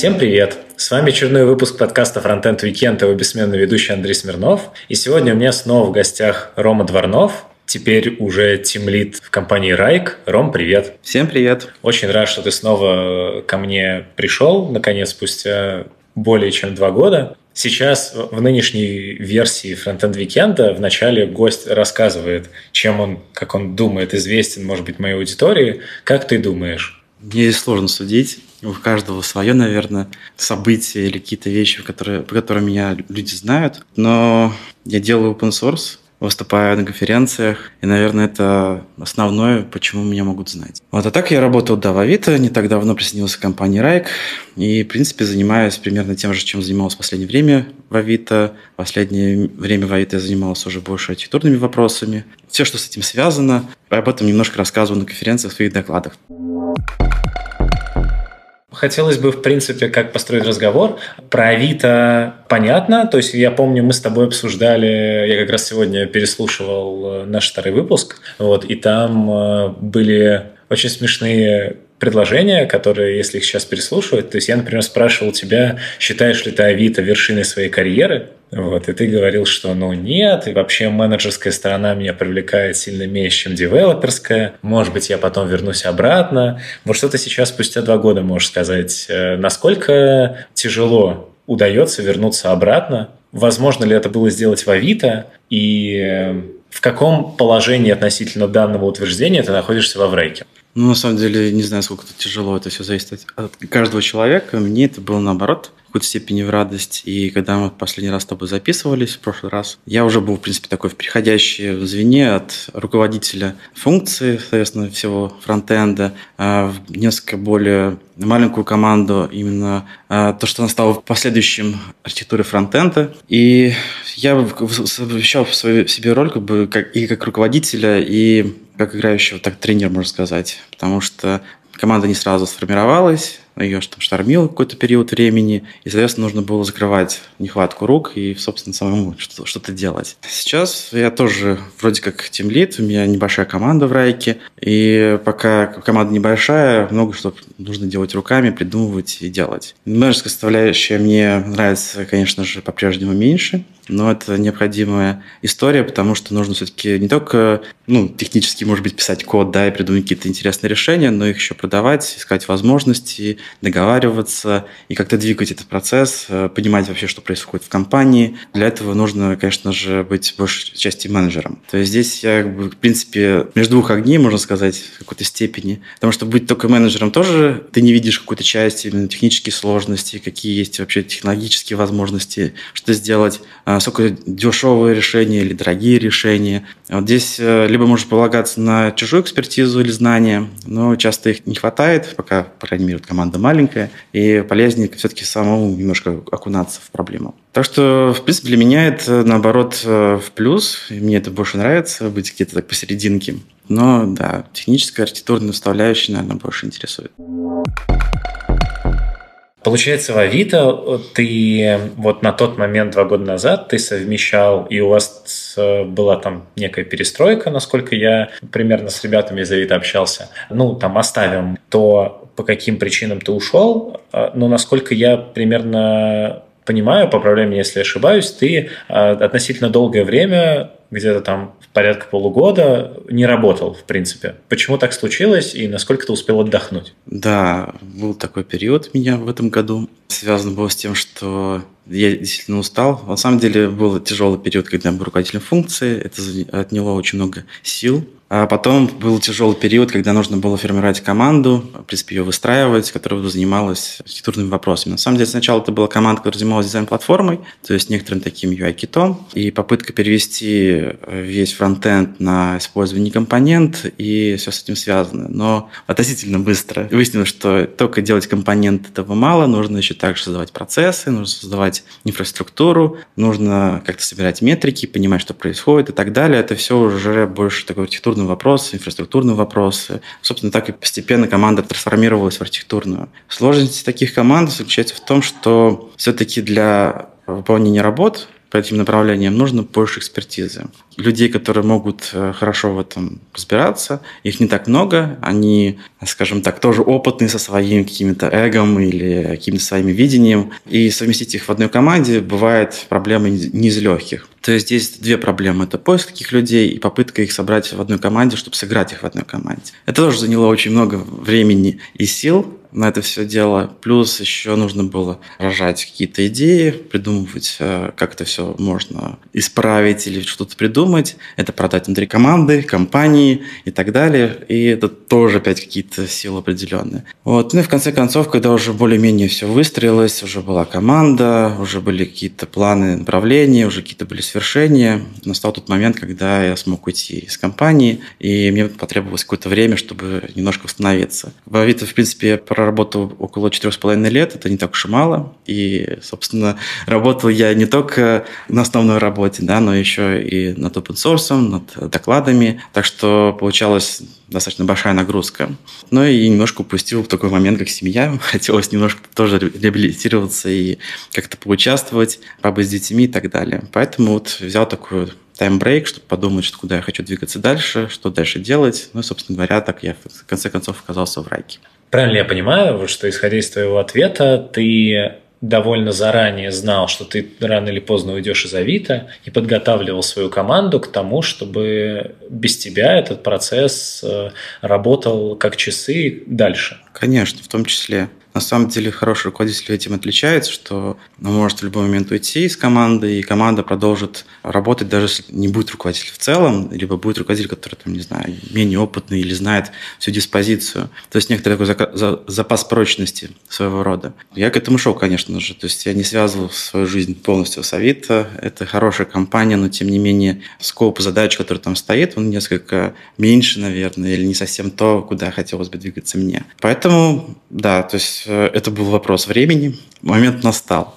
Всем привет! С вами очередной выпуск подкаста Frontend Weekend, его бессменный ведущий Андрей Смирнов. И сегодня у меня снова в гостях Рома Дворнов, теперь уже тимлит в компании Райк. Ром, привет. Всем привет. Очень рад, что ты снова ко мне пришел, наконец, спустя более чем два года. Сейчас в нынешней версии Frontend Weekend в начале гость рассказывает, чем он, как он думает, известен, может быть, моей аудитории. Как ты думаешь? Мне сложно судить. У каждого свое, наверное, события или какие-то вещи, которые, по которым меня люди знают. Но я делаю open source, выступаю на конференциях, и, наверное, это основное, почему меня могут знать. Вот, а так я работал до в Авито, не так давно присоединился к компании Райк, и, в принципе, занимаюсь примерно тем же, чем занимался в последнее время в Авито. В последнее время в Авито я занимался уже больше архитектурными вопросами. Все, что с этим связано, об этом немножко рассказываю на конференциях, в своих докладах. Хотелось бы, в принципе, как построить разговор. Про Авито понятно. То есть я помню, мы с тобой обсуждали, я как раз сегодня переслушивал э, наш старый выпуск, вот, и там э, были очень смешные предложения, которые, если их сейчас переслушивать, то есть я, например, спрашивал тебя, считаешь ли ты Авито вершиной своей карьеры, вот, и ты говорил, что ну нет, и вообще менеджерская сторона меня привлекает сильно меньше, чем девелоперская. Может быть, я потом вернусь обратно. Вот что ты сейчас спустя два года можешь сказать? Э, насколько тяжело удается вернуться обратно? Возможно ли это было сделать в Авито? И э, в каком положении относительно данного утверждения ты находишься во Врейке? Ну, на самом деле, не знаю, сколько это тяжело, это все зависит от каждого человека. Мне это было наоборот какой-то степени в радость. И когда мы последний раз с тобой записывались, в прошлый раз, я уже был, в принципе, такой в переходящей звене от руководителя функции, соответственно, всего фронтенда, а, в несколько более маленькую команду, именно а, то, что настало в последующем архитектуре фронтенда. И я совмещал в себе роль как бы и как руководителя, и как играющего, так тренер, можно сказать. Потому что команда не сразу сформировалась, ее там штормил какой-то период времени, и, соответственно, нужно было закрывать нехватку рук и, собственно, самому что-то делать. Сейчас я тоже вроде как тимлит, у меня небольшая команда в Райке, и пока команда небольшая, много что нужно делать руками, придумывать и делать. Менеджерская составляющая мне нравится, конечно же, по-прежнему меньше, но это необходимая история, потому что нужно все-таки не только ну, технически, может быть, писать код, да, и придумать какие-то интересные решения, но их еще продавать, искать возможности, договариваться и как-то двигать этот процесс, э, понимать вообще, что происходит в компании. Для этого нужно, конечно же, быть большей части менеджером. То есть здесь я, в принципе, между двух огней, можно сказать, в какой-то степени. Потому что быть только менеджером тоже ты не видишь какую-то часть, именно технические сложности, какие есть вообще технологические возможности, что сделать, а, сколько дешевые решения или дорогие решения. Вот здесь э, либо можешь полагаться на чужую экспертизу или знания, но часто их не хватает, пока, по крайней мере, команда маленькая, и полезнее все-таки самому немножко окунаться в проблему. Так что, в принципе, для меня это, наоборот, э, в плюс. И мне это больше нравится, быть где-то так посерединке. Но, да, техническая архитектурная составляющая, наверное, больше интересует. Получается, в Авито ты вот на тот момент, два года назад, ты совмещал, и у вас была там некая перестройка, насколько я примерно с ребятами из Авито общался. Ну, там оставим то, по каким причинам ты ушел, э, но насколько я примерно понимаю, поправляй меня, если ошибаюсь, ты э, относительно долгое время где-то там порядка полугода не работал, в принципе. Почему так случилось и насколько ты успел отдохнуть? Да, был такой период у меня в этом году. Связано было с тем, что я действительно устал. На самом деле был тяжелый период, когда я был руководителем функции. Это отняло очень много сил. А потом был тяжелый период, когда нужно было формировать команду, в принципе, ее выстраивать, которая занималась архитектурными вопросами. На самом деле, сначала это была команда, которая занималась дизайн-платформой, то есть некоторым таким UI-китом, и попытка перевести весь фронтенд на использование компонент, и все с этим связано. Но относительно быстро выяснилось, что только делать компонент этого мало, нужно еще также создавать процессы, нужно создавать инфраструктуру, нужно как-то собирать метрики, понимать, что происходит и так далее. Это все уже больше такой архитектурный архитектурные вопросы, инфраструктурные вопросы. Собственно, так и постепенно команда трансформировалась в архитектурную. Сложность таких команд заключается в том, что все-таки для выполнения работ по этим направлениям нужно больше экспертизы. Людей, которые могут э, хорошо в этом разбираться, их не так много. Они, скажем так, тоже опытные со своим каким-то эгом или каким-то своим видением. И совместить их в одной команде бывает проблемой не из легких. То есть здесь две проблемы. Это поиск таких людей и попытка их собрать в одной команде, чтобы сыграть их в одной команде. Это тоже заняло очень много времени и сил, на это все дело. Плюс еще нужно было рожать какие-то идеи, придумывать, э, как это все можно исправить или что-то придумать. Это продать внутри команды, компании и так далее. И это тоже опять какие-то силы определенные. Вот. Ну и в конце концов, когда уже более-менее все выстроилось, уже была команда, уже были какие-то планы направления, уже какие-то были свершения, настал тот момент, когда я смог уйти из компании, и мне потребовалось какое-то время, чтобы немножко восстановиться. Авито, в принципе, проработал около четырех с половиной лет, это не так уж и мало. И, собственно, работал я не только на основной работе, да, но еще и над open source, над докладами. Так что получалась достаточно большая нагрузка. Но и немножко упустил в такой момент, как семья. Хотелось немножко тоже реабилитироваться и как-то поучаствовать, побыть с детьми и так далее. Поэтому вот взял такую тайм-брейк, чтобы подумать, что куда я хочу двигаться дальше, что дальше делать. Ну, собственно говоря, так я в конце концов оказался в райке. Правильно я понимаю, что исходя из твоего ответа, ты довольно заранее знал, что ты рано или поздно уйдешь из Авито и подготавливал свою команду к тому, чтобы без тебя этот процесс э, работал как часы дальше. Конечно, в том числе. На самом деле хороший руководитель этим отличается, что он может в любой момент уйти из команды, и команда продолжит работать, даже если не будет руководитель в целом, либо будет руководитель, который, там, не знаю, менее опытный или знает всю диспозицию. То есть некоторый такой запас прочности своего рода. Я к этому шел, конечно же. То есть я не связывал свою жизнь полностью с Авито. Это хорошая компания, но тем не менее скоп задач, который там стоит, он несколько меньше, наверное, или не совсем то, куда хотелось бы двигаться мне. Поэтому, да, то есть Э, это был вопрос времени. Момент настал.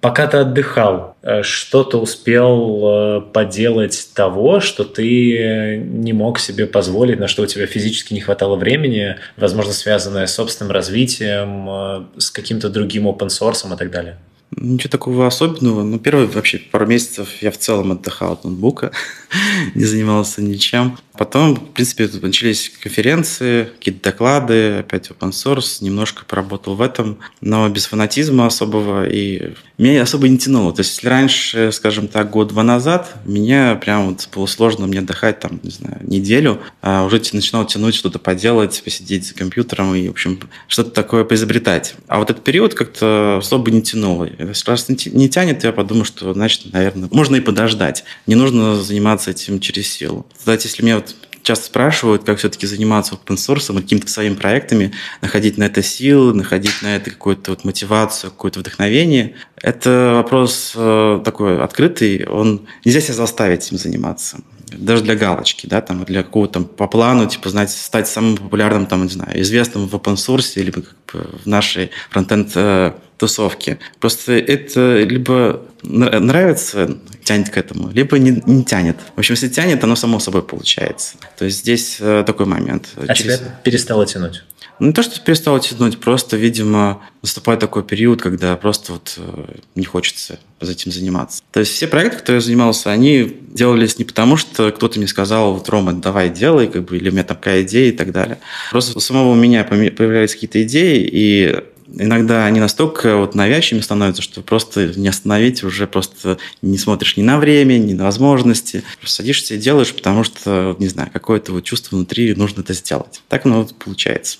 Пока ты отдыхал, э, что ты успел э, поделать того, что ты не мог себе позволить, на что у тебя физически не хватало времени, возможно, связанное с собственным развитием, с каким-то другим open source и так далее? Ничего такого особенного. Ну, первые вообще пару месяцев я в целом отдыхал от ноутбука, не занимался ничем. Потом, в принципе, начались конференции, какие-то доклады, опять open source, немножко поработал в этом, но без фанатизма особого, и меня особо не тянуло. То есть, если раньше, скажем так, год-два назад, меня прям вот было сложно мне отдыхать там, не знаю, неделю, а уже начинал тянуть что-то поделать, посидеть за компьютером и, в общем, что-то такое поизобретать. А вот этот период как-то особо не тянуло. Раз не тянет, я подумал, что, значит, наверное, можно и подождать. Не нужно заниматься этим через силу. Кстати, если мне вот часто спрашивают, как все-таки заниматься open source, какими-то своими проектами, находить на это силы, находить на это какую-то вот мотивацию, какое-то вдохновение. Это вопрос э, такой открытый, он нельзя себя заставить им заниматься даже для галочки, да, там, для какого-то там по плану, типа, знаете, стать самым популярным, там, не знаю, известным в open source или как бы в нашей фронтенд э, тусовке. Просто это либо нравится, тянет к этому, либо не, не тянет. В общем, если тянет, оно само собой получается. То есть здесь э, такой момент. А Через... тебя перестало тянуть? Не то, что перестало тянуть, просто, видимо, наступает такой период, когда просто вот э, не хочется за этим заниматься. То есть все проекты, которые я занимался, они делались не потому, что кто-то мне сказал, вот, Рома, давай делай, как бы, или у меня такая идея и так далее. Просто у самого меня появлялись какие-то идеи, и иногда они настолько вот навязчивыми становятся, что просто не остановить уже просто не смотришь ни на время, ни на возможности. Просто садишься и делаешь, потому что, не знаю, какое-то вот чувство внутри нужно это сделать. Так оно вот получается.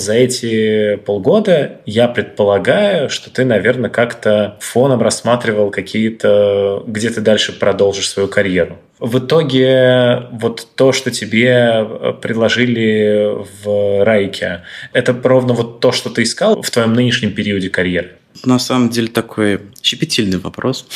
За эти полгода я предполагаю, что ты, наверное, как-то фоном рассматривал какие-то, где ты дальше продолжишь свою карьеру. В итоге вот то, что тебе предложили в Райке, это ровно вот то, что ты искал в твоем нынешнем периоде карьеры? На самом деле такой щепетильный вопрос.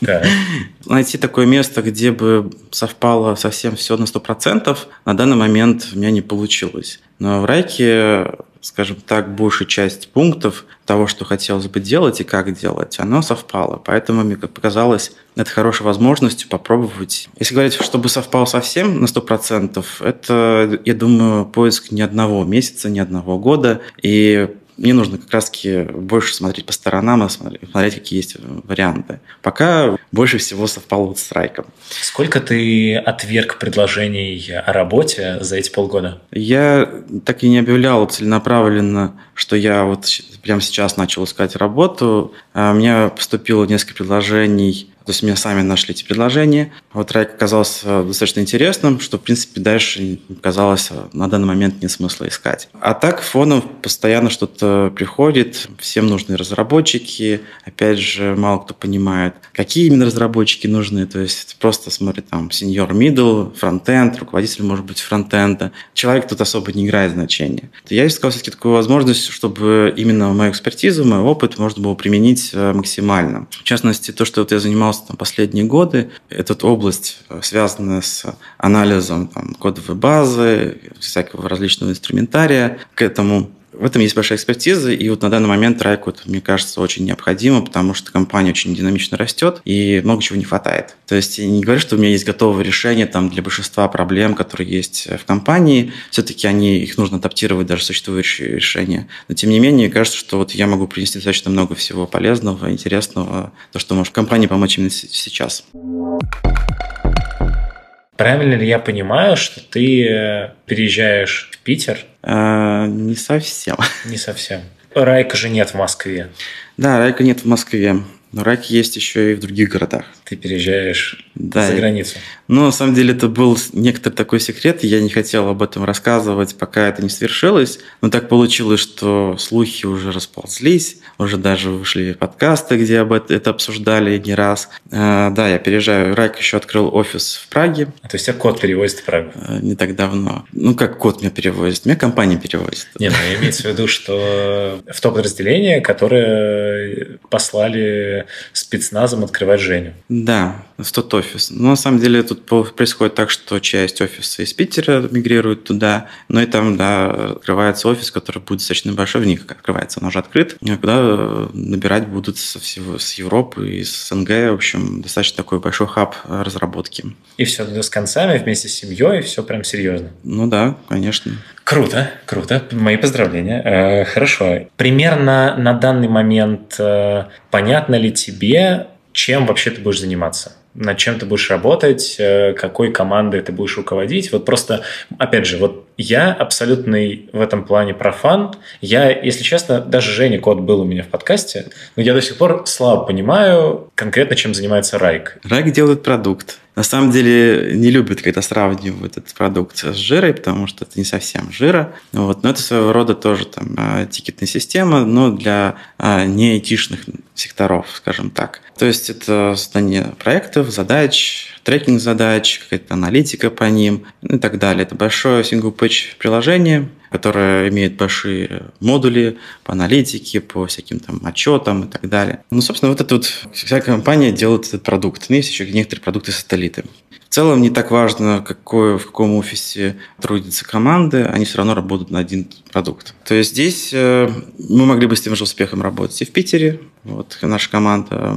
Да. Найти такое место, где бы совпало совсем все на 100%, на данный момент у меня не получилось. Но в Райке, скажем так, большая часть пунктов того, что хотелось бы делать и как делать, оно совпало. Поэтому мне показалось, это хорошей возможностью попробовать. Если говорить, чтобы совпало совсем на 100%, это, я думаю, поиск ни одного месяца, ни одного года. И мне нужно как раз-таки больше смотреть по сторонам и смотреть, какие есть варианты. Пока больше всего совпало вот с Райком. Сколько ты отверг предложений о работе за эти полгода? Я так и не объявлял целенаправленно, что я вот прямо сейчас начал искать работу. А, у меня поступило несколько предложений то есть меня сами нашли эти предложения. Вот трек оказался достаточно интересным, что, в принципе, дальше казалось на данный момент нет смысла искать. А так фоном постоянно что-то приходит, всем нужны разработчики. Опять же, мало кто понимает, какие именно разработчики нужны. То есть просто смотрит там senior, middle, фронтенд, руководитель может быть фронтенда. Человек тут особо не играет значения. Я искал все-таки такую возможность, чтобы именно мою экспертизу, мой опыт можно было применить э, максимально. В частности, то, что вот я занимался занимался там, последние годы. Эта область, э, связанная с анализом там, кодовой базы, всякого различного инструментария к этому, в этом есть большая экспертиза, и вот на данный момент Райку, это, мне кажется, очень необходимо, потому что компания очень динамично растет, и много чего не хватает. То есть я не говорю, что у меня есть готовое решение там, для большинства проблем, которые есть в компании. Все-таки они, их нужно адаптировать, даже существующие решения. Но тем не менее, кажется, что вот я могу принести достаточно много всего полезного, интересного, то, что может компании помочь именно сейчас. Правильно ли я понимаю, что ты э, переезжаешь в Питер? А, не совсем. Не совсем. Райка же нет в Москве. Да, Райка нет в Москве. Но рак есть еще и в других городах. Ты переезжаешь да, за границу. Ну, на самом деле, это был некоторый такой секрет, я не хотел об этом рассказывать, пока это не свершилось. Но так получилось, что слухи уже расползлись, уже даже вышли подкасты, где об это, это обсуждали не раз. А, да, я переезжаю. Райк еще открыл офис в Праге. А, то есть, тебя код перевозит в Прагу? А, не так давно. Ну, как код меня перевозит? Меня компания перевозит. Нет, ну, имеется в виду, что в то подразделение, которое послали спецназом открывать Женю. Да, в тот офис. Но на самом деле тут происходит так, что часть офиса из Питера мигрирует туда, но и там, да, открывается офис, который будет достаточно большой, в них открывается, он уже открыт, куда набирать будут со всего, с Европы и с СНГ, в общем, достаточно такой большой хаб разработки. И все с концами, вместе с семьей, все прям серьезно. Ну да, конечно. Круто, круто. Мои поздравления. Э, хорошо. Примерно на данный момент э, понятно ли тебе, чем вообще ты будешь заниматься? над чем ты будешь работать, э, какой командой ты будешь руководить. Вот просто, опять же, вот я абсолютный в этом плане профан. Я, если честно, даже Женя Кот был у меня в подкасте, но я до сих пор слабо понимаю конкретно, чем занимается Райк. Райк делает продукт. На самом деле не любят, когда сравнивают этот продукт с жирой, потому что это не совсем жира. Вот. Но это своего рода тоже там а, тикетная система, но для а, не айтишных секторов, скажем так. То есть это создание проектов, задач, трекинг задач, какая-то аналитика по ним и так далее. Это большое single-page приложение, которое имеет большие модули по аналитике, по всяким там отчетам и так далее. Ну, собственно, вот эта вот вся компания делает этот продукт. Но есть еще некоторые продукты-сателлиты. Целом не так важно, какой, в каком офисе трудятся команды, они все равно работают на один продукт. То есть здесь э, мы могли бы с тем же успехом работать и в Питере. Вот наша команда,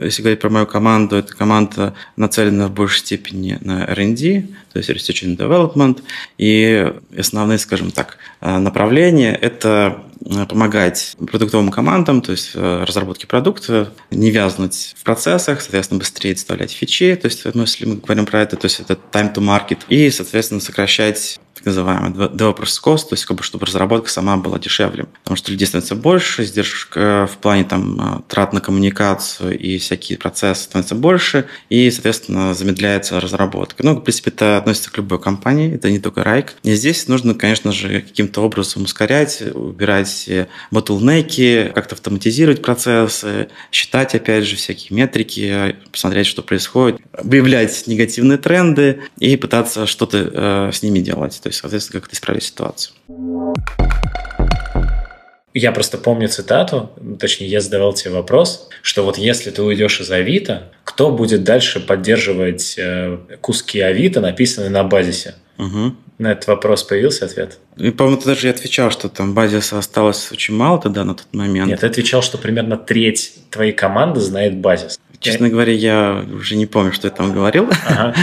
если говорить про мою команду, это команда нацелена в большей степени на R&D, то есть Research and Development. И основные, скажем так, э, направления – это помогать продуктовым командам, то есть э, разработке продукта, не вязнуть в процессах, соответственно, быстрее доставлять фичи, то есть, ну, если мы говорим про это, то есть это time to market, и, соответственно, сокращать так называемый developers cost, то есть как бы, чтобы разработка сама была дешевле. Потому что людей становится больше, издержек в плане там, трат на коммуникацию и всякие процессы становятся больше, и, соответственно, замедляется разработка. Ну, в принципе, это относится к любой компании, это не только Райк. И здесь нужно, конечно же, каким-то образом ускорять, убирать bottleneck, как-то автоматизировать процессы, считать, опять же, всякие метрики, посмотреть, что происходит, выявлять негативные тренды и пытаться что-то э, с ними делать то есть, соответственно, как-то исправить ситуацию. Я просто помню цитату, точнее, я задавал тебе вопрос, что вот если ты уйдешь из Авито, кто будет дальше поддерживать э, куски Авито, написанные на базисе? Угу. На этот вопрос появился ответ? И, по-моему, ты даже отвечал, что там базиса осталось очень мало тогда на тот момент. Нет, ты отвечал, что примерно треть твоей команды знает базис. Честно говоря, я уже не помню, что я там говорил. Ага.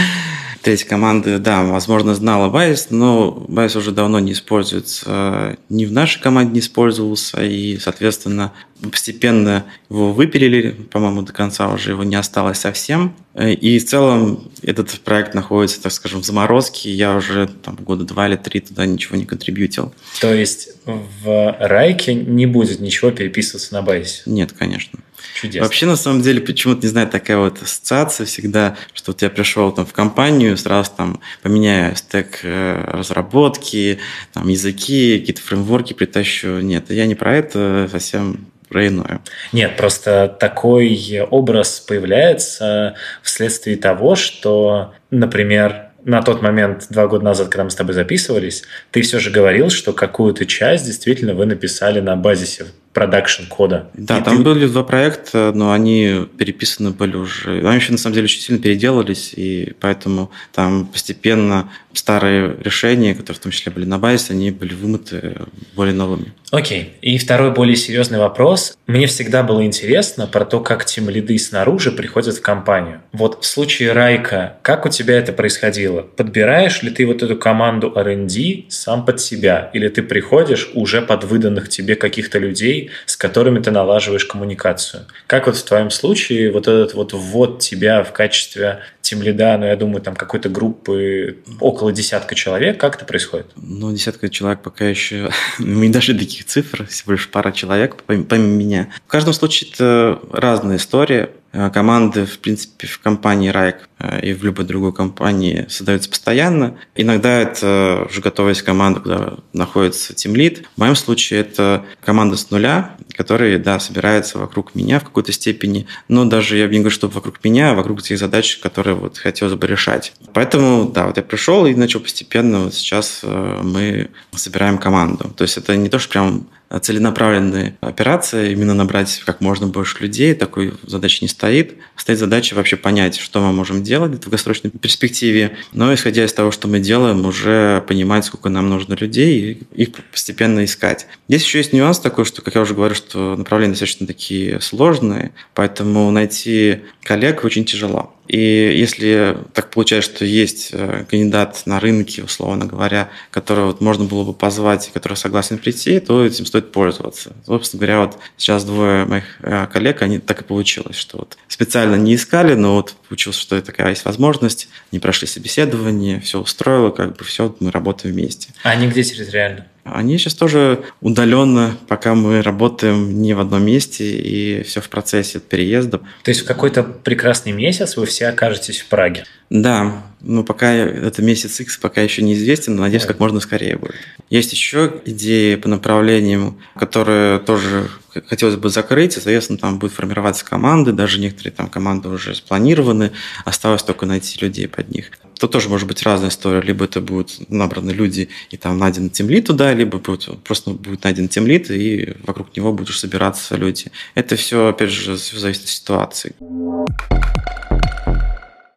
Треть команды, да, возможно, знала базис, но базис уже давно не используется, ни в нашей команде не использовался, и, соответственно, постепенно его выпилили, по-моему, до конца уже его не осталось совсем. И в целом этот проект находится, так скажем, в заморозке. Я уже там, года два или три туда ничего не контрибьютил. То есть в Райке не будет ничего переписываться на базе? Нет, конечно. Чудесно. Вообще, на самом деле, почему-то, не знаю, такая вот ассоциация всегда, что вот я пришел там в компанию, сразу там поменяю стек э, разработки, там языки, какие-то фреймворки притащу. Нет, я не про это, совсем про иное. Нет, просто такой образ появляется вследствие того, что, например, на тот момент, два года назад, когда мы с тобой записывались, ты все же говорил, что какую-то часть действительно вы написали на базисе продакшн кода. Да, и там ты... были два проекта, но они переписаны были уже. Они еще на самом деле очень сильно переделались, и поэтому там постепенно старые решения, которые в том числе были на базе, они были вымыты более новыми. Окей. Okay. И второй более серьезный вопрос. Мне всегда было интересно про то, как тем лиды снаружи приходят в компанию. Вот в случае Райка, как у тебя это происходило? Подбираешь ли ты вот эту команду R&D сам под себя? Или ты приходишь уже под выданных тебе каких-то людей, с которыми ты налаживаешь коммуникацию? Как вот в твоем случае вот этот вот ввод тебя в качестве тем лида, ну, я думаю, там какой-то группы около десятка человек. Как это происходит? Ну, десятка человек пока еще... Мы не до таких цифр, всего лишь пара человек, помимо меня. В каждом случае это разная история. Э, команды, в принципе, в компании Райк э, и в любой другой компании создаются постоянно. Иногда это уже готовая команда, куда находится тимлит. В моем случае это команда с нуля, которая, да, собирается вокруг меня в какой-то степени. Но даже я не говорю, что вокруг меня, а вокруг тех задач, которые вот хотелось бы решать. Поэтому, да, вот я пришел и начал постепенно, вот сейчас э, мы собираем команду. То есть это не то, что прям целенаправленная операция, именно набрать как можно больше людей, такой задачи не стоит. Стоит задача вообще понять, что мы можем делать в долгосрочной перспективе, но исходя из того, что мы делаем, уже понимать, сколько нам нужно людей и их постепенно искать. Здесь еще есть нюанс такой, что, как я уже говорю, что направления достаточно такие сложные, поэтому найти коллег очень тяжело. И если так получается, что есть э, кандидат на рынке, условно говоря, которого вот можно было бы позвать, который согласен прийти, то этим стоит пользоваться. Собственно говоря, вот сейчас двое моих э, коллег, они так и получилось, что вот специально не искали, но вот получилось, что такая есть возможность, не прошли собеседование, все устроило, как бы все, мы работаем вместе. А они где территориально? Они сейчас тоже удаленно, пока мы работаем не в одном месте и все в процессе переезда. То есть в какой-то прекрасный месяц вы все окажетесь в Праге? Да, ну пока это месяц X пока еще неизвестен, но надеюсь, как можно скорее будет. Есть еще идеи по направлениям, которые тоже хотелось бы закрыть, и, соответственно, там будет формироваться команды, даже некоторые там команды уже спланированы, осталось только найти людей под них. То тоже может быть разная история, либо это будут набраны люди и там найден темлит туда, либо будет, просто будет найден темлит, и вокруг него будут собираться люди. Это все, опять же, все зависит от ситуации.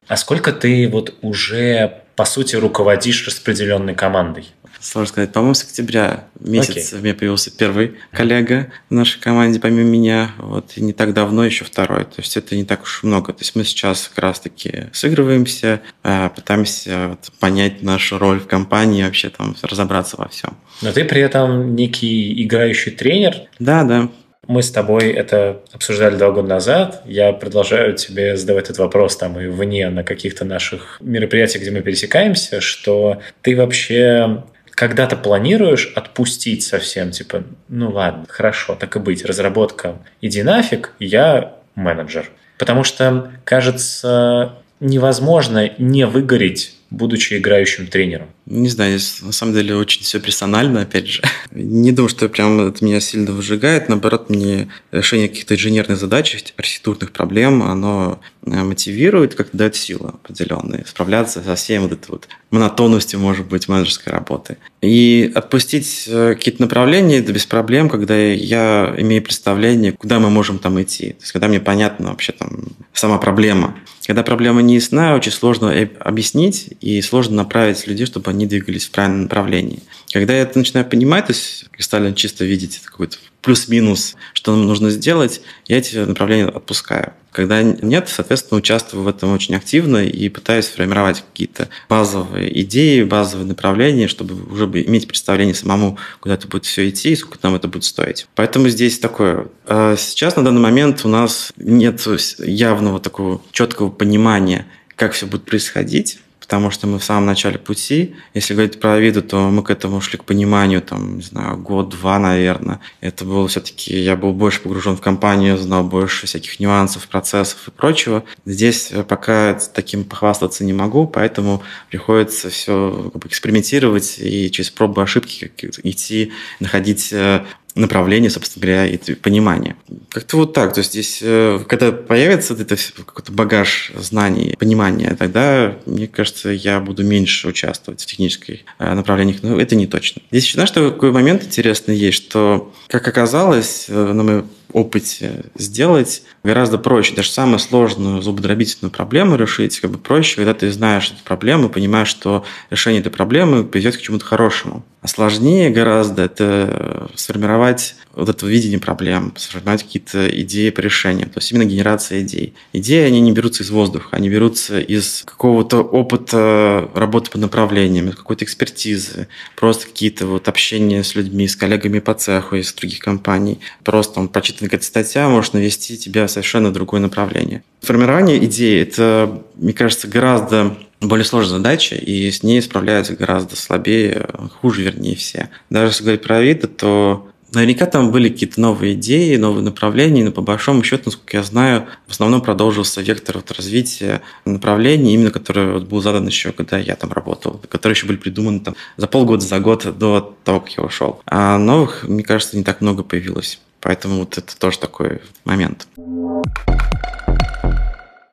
А сколько ты вот уже, по сути, руководишь распределенной командой? Сложно сказать. По-моему, с октября месяца okay. у меня появился первый коллега в нашей команде, помимо меня. Вот, и не так давно еще второй. То есть это не так уж много. То есть мы сейчас как раз-таки сыгрываемся, а, пытаемся вот, понять нашу роль в компании, вообще там разобраться во всем. Но ты при этом некий играющий тренер. Да, да. Мы с тобой это обсуждали два года назад. Я продолжаю тебе задавать этот вопрос там и вне на каких-то наших мероприятиях, где мы пересекаемся, что ты вообще когда-то планируешь отпустить совсем, типа, ну ладно, хорошо, так и быть, разработка, иди нафиг, я менеджер. Потому что, кажется, невозможно не выгореть будучи играющим тренером? Не знаю, на самом деле очень все персонально, опять же. Не думаю, что прям это меня сильно выжигает. Наоборот, мне решение каких-то инженерных задач, архитектурных проблем, оно э, мотивирует, как дает силы определенные, справляться со всей вот этой вот монотонностью, может быть, менеджерской работы. И отпустить э, какие-то направления это без проблем, когда я имею представление, куда мы можем там идти. То есть, когда мне понятна вообще там сама проблема. Когда проблема не ясна, очень сложно объяснить и сложно направить людей, чтобы они двигались в правильном направлении. Когда я это начинаю понимать, то есть кристально чисто видеть какой-то плюс-минус, что нам нужно сделать, я эти направления отпускаю. Когда нет, соответственно, участвую в этом очень активно и пытаюсь формировать какие-то базовые идеи, базовые направления, чтобы уже иметь представление самому, куда это будет все идти и сколько нам это будет стоить. Поэтому здесь такое. А сейчас на данный момент у нас нет явного такого четкого понимания, как все будет происходить потому что мы в самом начале пути. Если говорить про виду, то мы к этому шли к пониманию, там, не знаю, год-два, наверное. Это было все-таки, я был больше погружен в компанию, знал больше всяких нюансов, процессов и прочего. Здесь пока таким похвастаться не могу, поэтому приходится все как бы, экспериментировать и через пробы ошибки идти, находить э, направление, собственно говоря, и понимание. Как-то вот так. То есть здесь, э, когда появится это какой-то багаж знаний, понимания, тогда, мне кажется, я буду меньше участвовать в технических э, направлениях. Но это не точно. Здесь еще, знаешь, такой момент интересный есть, что, как оказалось, э, на моем опыте сделать гораздо проще. Даже самую сложную зубодробительную проблему решить как бы проще, когда ты знаешь эту проблему, понимаешь, что решение этой проблемы приведет к чему-то хорошему. А сложнее гораздо это сформировать вот это видение проблем, сформировать какие-то идеи по решениям. То есть именно генерация идей. Идеи, они не берутся из воздуха, они берутся из какого-то опыта работы по направлениям, какой-то экспертизы, просто какие-то вот общения с людьми, с коллегами по цеху из других компаний. Просто там, прочитанная какая-то статья может навести тебя в совершенно другое направление. Формирование идеи – это, мне кажется, гораздо более сложная задача, и с ней справляются гораздо слабее, хуже, вернее, все. Даже если говорить про Авито, то Наверняка там были какие-то новые идеи, новые направления, но по большому счету, насколько я знаю, в основном продолжился вектор вот развития направлений, именно который вот был задан еще, когда я там работал, которые еще были придуманы там за полгода, за год до того, как я ушел. А новых, мне кажется, не так много появилось. Поэтому вот это тоже такой момент.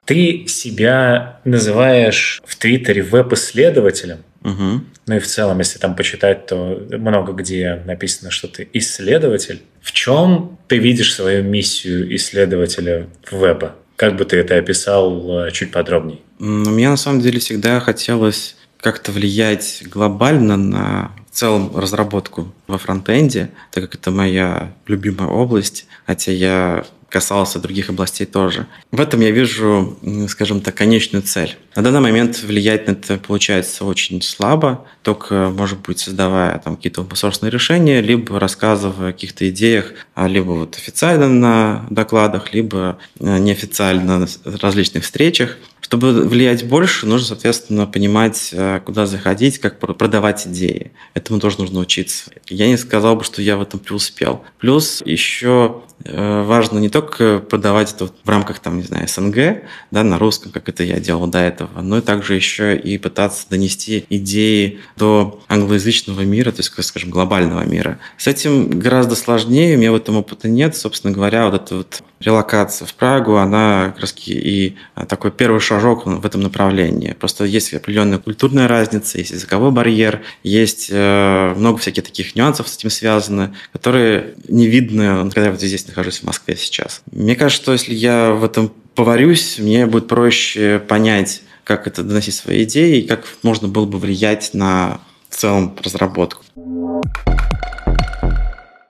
Ты себя называешь в Твиттере веб-исследователем. Угу. Ну и в целом, если там почитать, то много где написано, что ты исследователь. В чем ты видишь свою миссию исследователя веба? Как бы ты это описал э, чуть подробнее? Мне на самом деле всегда хотелось как-то влиять глобально на в целом разработку во фронтенде, так как это моя любимая область, хотя я касался других областей тоже. В этом я вижу, скажем так, конечную цель. На данный момент влиять на это получается очень слабо, только, может быть, создавая там какие-то open решения, либо рассказывая о каких-то идеях, а, либо вот официально на докладах, либо э, неофициально на различных встречах. Чтобы влиять больше, нужно, соответственно, понимать, э, куда заходить, как продавать идеи. Этому тоже нужно учиться. Я не сказал бы, что я в этом преуспел. Плюс еще важно не только продавать это в рамках, там, не знаю, СНГ, да, на русском, как это я делал до этого, но и также еще и пытаться донести идеи до англоязычного мира, то есть, скажем, глобального мира. С этим гораздо сложнее, у меня в этом опыта нет. Собственно говоря, вот эта вот релокация в Прагу, она как раз и а, такой первый шажок в этом направлении. Просто есть определенная культурная разница, есть языковой барьер, есть э, много всяких таких нюансов с этим связаны, которые не видны, когда вот здесь нахожусь в Москве сейчас. Мне кажется, что если я в этом поварюсь, мне будет проще понять, как это доносить свои идеи и как можно было бы влиять на в целом разработку.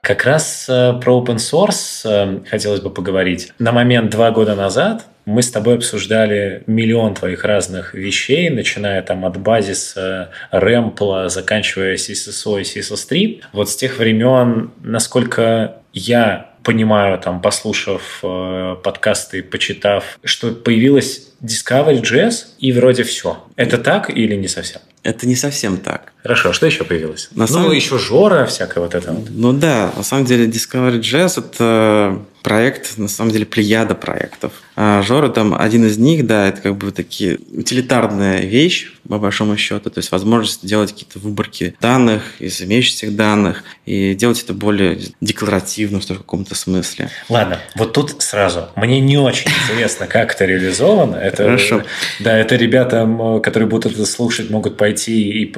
Как раз э, про open source э, хотелось бы поговорить. На момент два года назад мы с тобой обсуждали миллион твоих разных вещей, начиная там от базиса рэмпла, заканчивая CSSO и CSS3. Вот с тех времен, насколько я понимаю, там, послушав э, подкасты, почитав, что появилась Discovery.js и вроде все. Это так или не совсем? Это не совсем так. Хорошо, а что еще появилось? На ну, самом... еще Жора, всякое вот это вот. Ну да, на самом деле Discovery.js – это проект, на самом деле, плеяда проектов. А Жора там один из них, да, это как бы такие утилитарная вещь, по большому счету, то есть возможность делать какие-то выборки данных из имеющихся данных и делать это более декларативно, в каком-то смысле. Ладно, вот тут сразу. Мне не очень интересно, как это реализовано. Это, Хорошо. Да, это ребята, которые будут это слушать, могут пойти и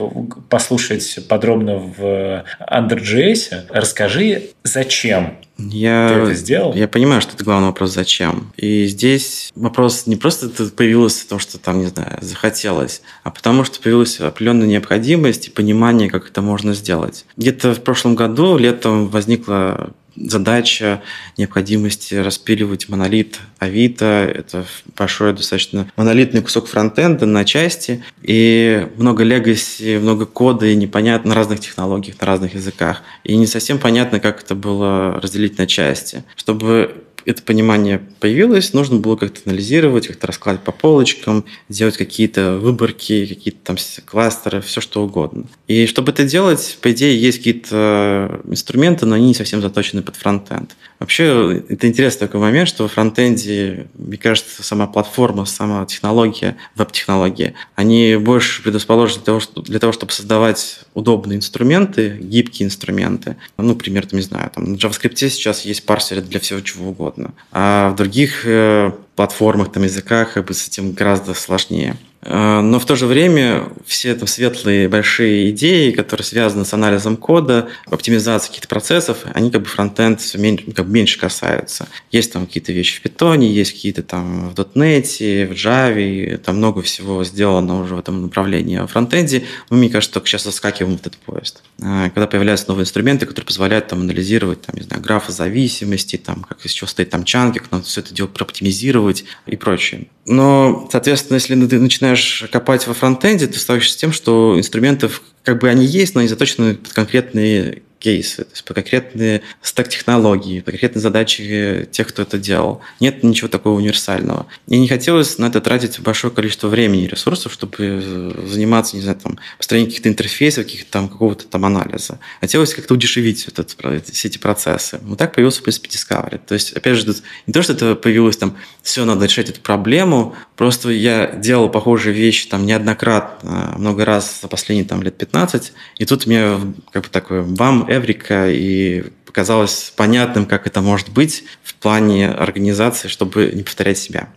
послушать подробно в UnderJS. Расскажи, зачем Я, Ты это сделал? Я понимаю, что это главный вопрос «зачем?». И здесь вопрос не просто появилось потому, что там, не знаю, захотелось, а потому что появилась определенная необходимость и понимание, как это можно сделать. Где-то в прошлом году летом возникла задача необходимости распиливать монолит Авито. Это большой достаточно монолитный кусок фронтенда на части. И много легаси, много кода и непонятно на разных технологиях, на разных языках. И не совсем понятно, как это было разделить на части. Чтобы это понимание появилось, нужно было как-то анализировать, как-то раскладывать по полочкам, делать какие-то выборки, какие-то там кластеры, все что угодно. И чтобы это делать, по идее, есть какие-то инструменты, но они не совсем заточены под фронтенд. Вообще, это интересный такой момент, что во фронтенде, мне кажется, сама платформа, сама технология, веб-технологии, они больше предрасположены для того, что, для того, чтобы создавать удобные инструменты, гибкие инструменты. Ну, например, там, не знаю, там, на JavaScript сейчас есть парсеры для всего чего угодно. А в других э, платформах, там, языках как бы с этим гораздо сложнее. Э, но в то же время все там светлые большие идеи, которые связаны с анализом кода, оптимизацией каких-то процессов, они как бы фронтенд все меньше, как бы меньше касаются. Есть там какие-то вещи в Python, есть какие-то там в .NET, в Java, там много всего сделано уже в этом направлении. А в фронтенде мы, мне кажется, только сейчас заскакиваем в этот поезд. Э, когда появляются новые инструменты, которые позволяют там анализировать, там, не знаю, графы зависимости, там, как из чего стоит там чанки, как надо все это дело прооптимизировать и прочее. Но, соответственно, если ты начинаешь копать во фронтенде, ты сталкиваешься с тем, что инструментов как бы они есть, но они заточены под конкретные кейсы, то есть по конкретные стек технологии, по конкретные задачи тех, кто это делал. Нет ничего такого универсального. И не хотелось на это тратить большое количество времени и ресурсов, чтобы заниматься, не знаю, там, построением каких-то интерфейсов, каких-то там, какого-то там анализа. Хотелось как-то удешевить этот, все эти процессы. Вот так появился, в принципе, Discovery. То есть, опять же, не то, что это появилось там, все, надо решать эту проблему, просто я делал похожие вещи там неоднократно, много раз за последние там лет 15, и тут мне как бы такой бам, Эврика, и показалось понятным, как это может быть в плане организации, чтобы не повторять себя.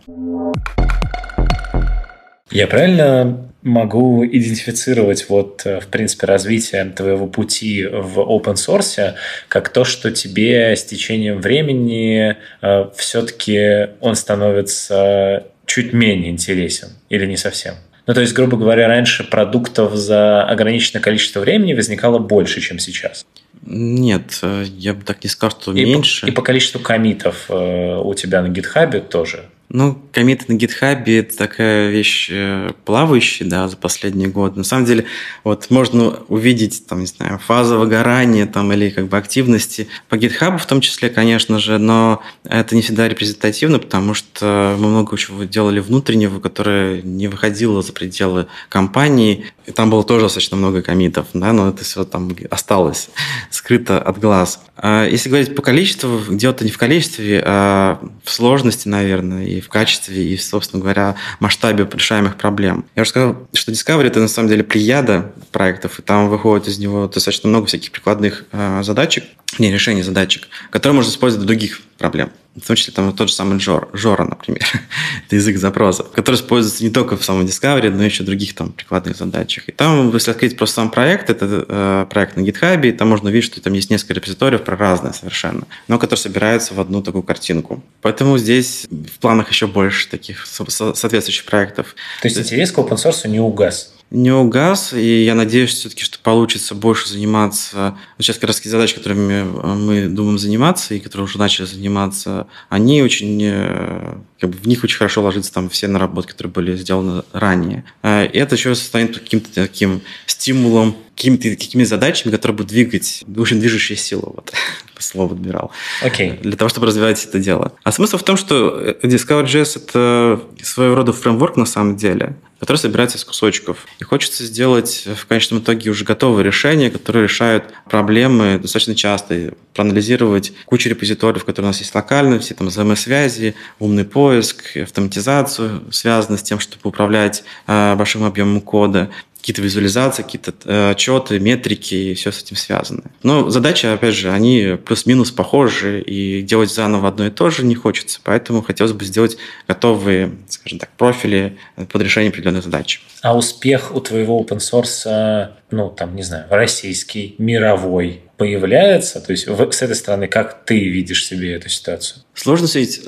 Я правильно могу идентифицировать вот, э, в принципе, развитие твоего пути в open source как то, что тебе с течением времени э, все-таки он становится чуть менее интересен или не совсем? Ну, то есть, грубо говоря, раньше продуктов за ограниченное количество времени возникало больше, чем сейчас. Нет, э, я бы так не сказал, что и меньше. По, и по количеству комитов э, у тебя на гитхабе тоже ну, комиты на гитхабе – это такая вещь э, плавающая, да, за последние годы. На самом деле, вот можно увидеть, там, не знаю, фаза выгорания там, или как бы активности по гитхабу в том числе, конечно же, но это не всегда репрезентативно, потому что мы много чего делали внутреннего, которое не выходило за пределы компании. И там было тоже достаточно много комитов, да, но это все там осталось скрыто от глаз. А если говорить по количеству, дело-то не в количестве, а в сложности, наверное, и в качестве, и, собственно говоря, масштабе решаемых проблем. Я уже сказал, что Discovery – это на самом деле плеяда проектов, и там выходит из него достаточно много всяких прикладных э, задачек, не решений задачек, которые можно использовать для других проблем. В том числе там тот же самый Жор, Жора, например. это язык запроса, который используется не только в самом Discovery, но еще в других там прикладных задачах. И там, если открыть просто сам проект, это э, проект на GitHub, и там можно увидеть, что там есть несколько репозиториев про разные совершенно, но которые собираются в одну такую картинку. Поэтому здесь в планах еще больше таких соответствующих проектов. То есть интерес к open source не угас? Не угас, и я надеюсь все-таки, что получится больше заниматься. Сейчас как раз задачи, которыми э, мы думаем заниматься, и которые уже начали заниматься, они очень, э, как бы в них очень хорошо ложатся там все наработки, которые были сделаны ранее. Э, и это еще станет каким-то таким стимулом, какими-то какими задачами, которые будут двигать, очень движущая сила, вот, слово подбирал, okay. для того, чтобы развивать это дело. А смысл в том, что Discover.js – это своего рода фреймворк на самом деле, который собирается из кусочков. И хочется сделать в конечном итоге уже готовые решения, которые решают проблемы достаточно часто, проанализировать кучу репозиториев, которые у нас есть локально, все там взаимосвязи, умный поиск, автоматизацию, связанную с тем, чтобы управлять э, большим объемом кода, какие-то визуализации, какие-то э, отчеты, метрики и все с этим связано. Но задачи, опять же, они плюс-минус похожи, и делать заново одно и то же не хочется. Поэтому хотелось бы сделать готовые, скажем так, профили под решение определенных задач. А успех у твоего open source, ну, там, не знаю, российский, мировой, появляется? То есть с этой стороны, как ты видишь себе эту ситуацию? Сложно судить.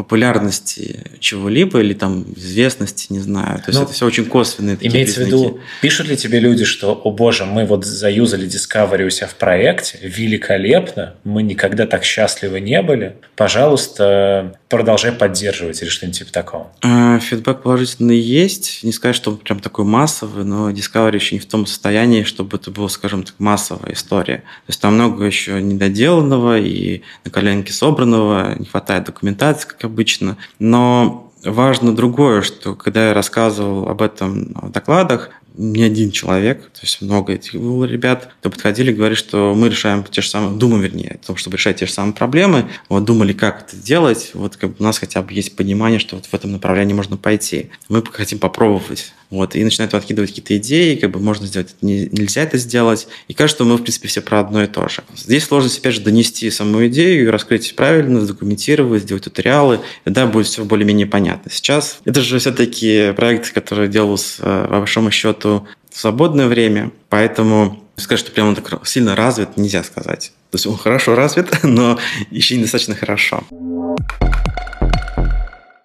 Популярности чего-либо или там известности, не знаю. То есть ну, это все очень косвенные такие Имеется признаки. в виду, пишут ли тебе люди, что, о боже, мы вот заюзали Discovery у себя в проекте, великолепно, мы никогда так счастливы не были, пожалуйста, продолжай поддерживать или что-нибудь типа такого? А, фидбэк положительный есть. Не сказать, что он прям такой массовый, но Discovery еще не в том состоянии, чтобы это было, скажем так, массовая история. То есть там много еще недоделанного и на коленке собранного, не хватает документации, как обычно. Но важно другое, что когда я рассказывал об этом в докладах, не один человек, то есть много этих было ребят, кто подходили и говорили, что мы решаем те же самые, думаем, вернее, о том, чтобы решать те же самые проблемы, вот думали, как это делать, вот как у нас хотя бы есть понимание, что вот в этом направлении можно пойти. Мы хотим попробовать вот, и начинают откидывать какие-то идеи, как бы можно сделать, не, нельзя это сделать. И кажется, что мы, в принципе, все про одно и то же. Здесь сложность, опять же, донести саму идею, раскрыть правильно, задокументировать, сделать туториалы, и тогда будет все более-менее понятно. Сейчас это же все-таки проект, который делался, э, по большому счету, в свободное время, поэтому сказать, что прям он так сильно развит, нельзя сказать. То есть он хорошо развит, но еще недостаточно хорошо.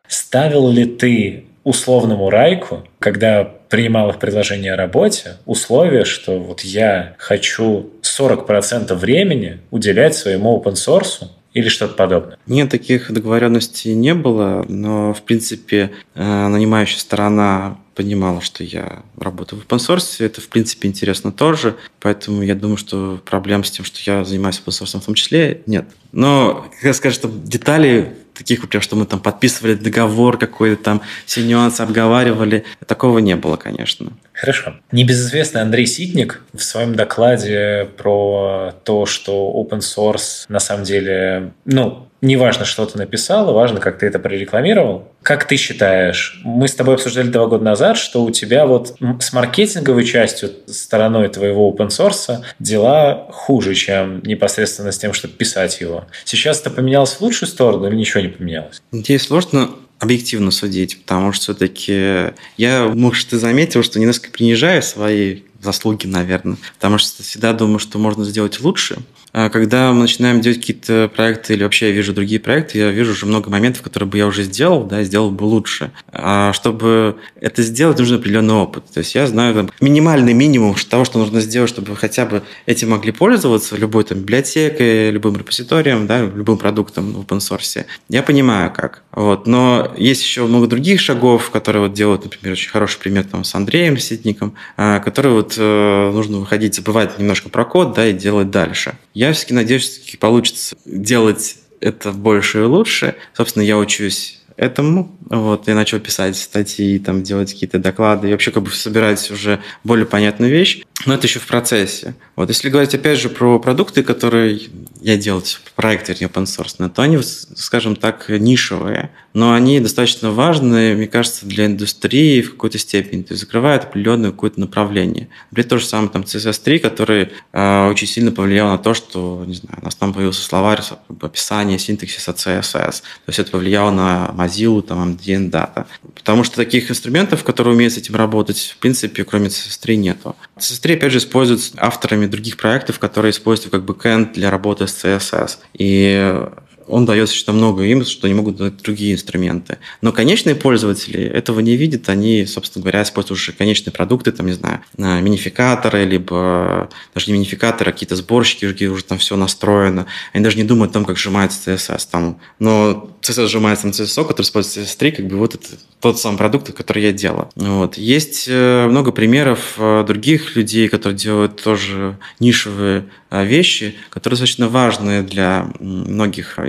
Ставил ли ты условному Райку, когда принимал их предложение о работе, условие, что вот я хочу 40% времени уделять своему open source, или что-то подобное? Нет, таких договоренностей не было, но, в принципе, э, нанимающая сторона понимала, что я работаю в open source. Это, в принципе, интересно тоже. Поэтому я думаю, что проблем с тем, что я занимаюсь open source в том числе, нет. Но, как сказать, что детали таких, прям, что мы там подписывали договор какой-то там, все нюансы обговаривали, такого не было, конечно. Хорошо. Небезызвестный Андрей Ситник в своем докладе про то, что open source на самом деле, ну, не важно, что ты написал, важно, как ты это прорекламировал. Как ты считаешь, мы с тобой обсуждали два года назад, что у тебя вот с маркетинговой частью, стороной твоего open source дела хуже, чем непосредственно с тем, чтобы писать его. Сейчас это поменялось в лучшую сторону или ничего не поменялось? Здесь сложно объективно судить, потому что все-таки я, может, ты заметил, что немножко принижаю свои заслуги, наверное, потому что всегда думаю, что можно сделать лучше, а когда мы начинаем делать какие-то проекты или вообще я вижу другие проекты, я вижу уже много моментов, которые бы я уже сделал, да, сделал бы лучше. А чтобы это сделать, нужен определенный опыт. То есть я знаю там, минимальный минимум того, что нужно сделать, чтобы хотя бы этим могли пользоваться, любой там библиотекой, любым репозиторием, да, любым продуктом в open source. Я понимаю, как. Вот. Но есть еще много других шагов, которые вот делают, например, очень хороший пример там, с Андреем Ситником, а, которые вот нужно выходить, забывать немножко про код, да, и делать дальше. Я все-таки надеюсь, что получится делать это больше и лучше. Собственно, я учусь этому. Вот, я начал писать статьи, там, делать какие-то доклады и вообще как бы собирать уже более понятную вещь. Но это еще в процессе. Вот, если говорить опять же про продукты, которые я делал, типа, проект, вернее, open source, то они, скажем так, нишевые, но они достаточно важны, мне кажется, для индустрии в какой-то степени, то есть закрывают определенное какое-то направление. Например, то же самое там CSS3, который э, очень сильно повлиял на то, что, не знаю, у нас там появился словарь, описание синтаксиса CSS, то есть это повлияло на Mozilla, там, MDN Data. Потому что таких инструментов, которые умеют с этим работать, в принципе, кроме CSS3 нету. CSS3, опять же, используется авторами других проектов, которые используют как бэкэнд для работы с CSS. И он дает что много им, что не могут дать другие инструменты. Но конечные пользователи этого не видят, они, собственно говоря, используют уже конечные продукты, там, не знаю, минификаторы, либо даже не минификаторы, а какие-то сборщики, где уже там все настроено. Они даже не думают о том, как сжимается CSS там. Но CSS сжимается на CSS, который используется CSS3, как бы вот это тот самый продукт, который я делаю. Вот. Есть э, много примеров э, других людей, которые делают тоже нишевые э, вещи, которые достаточно важны для многих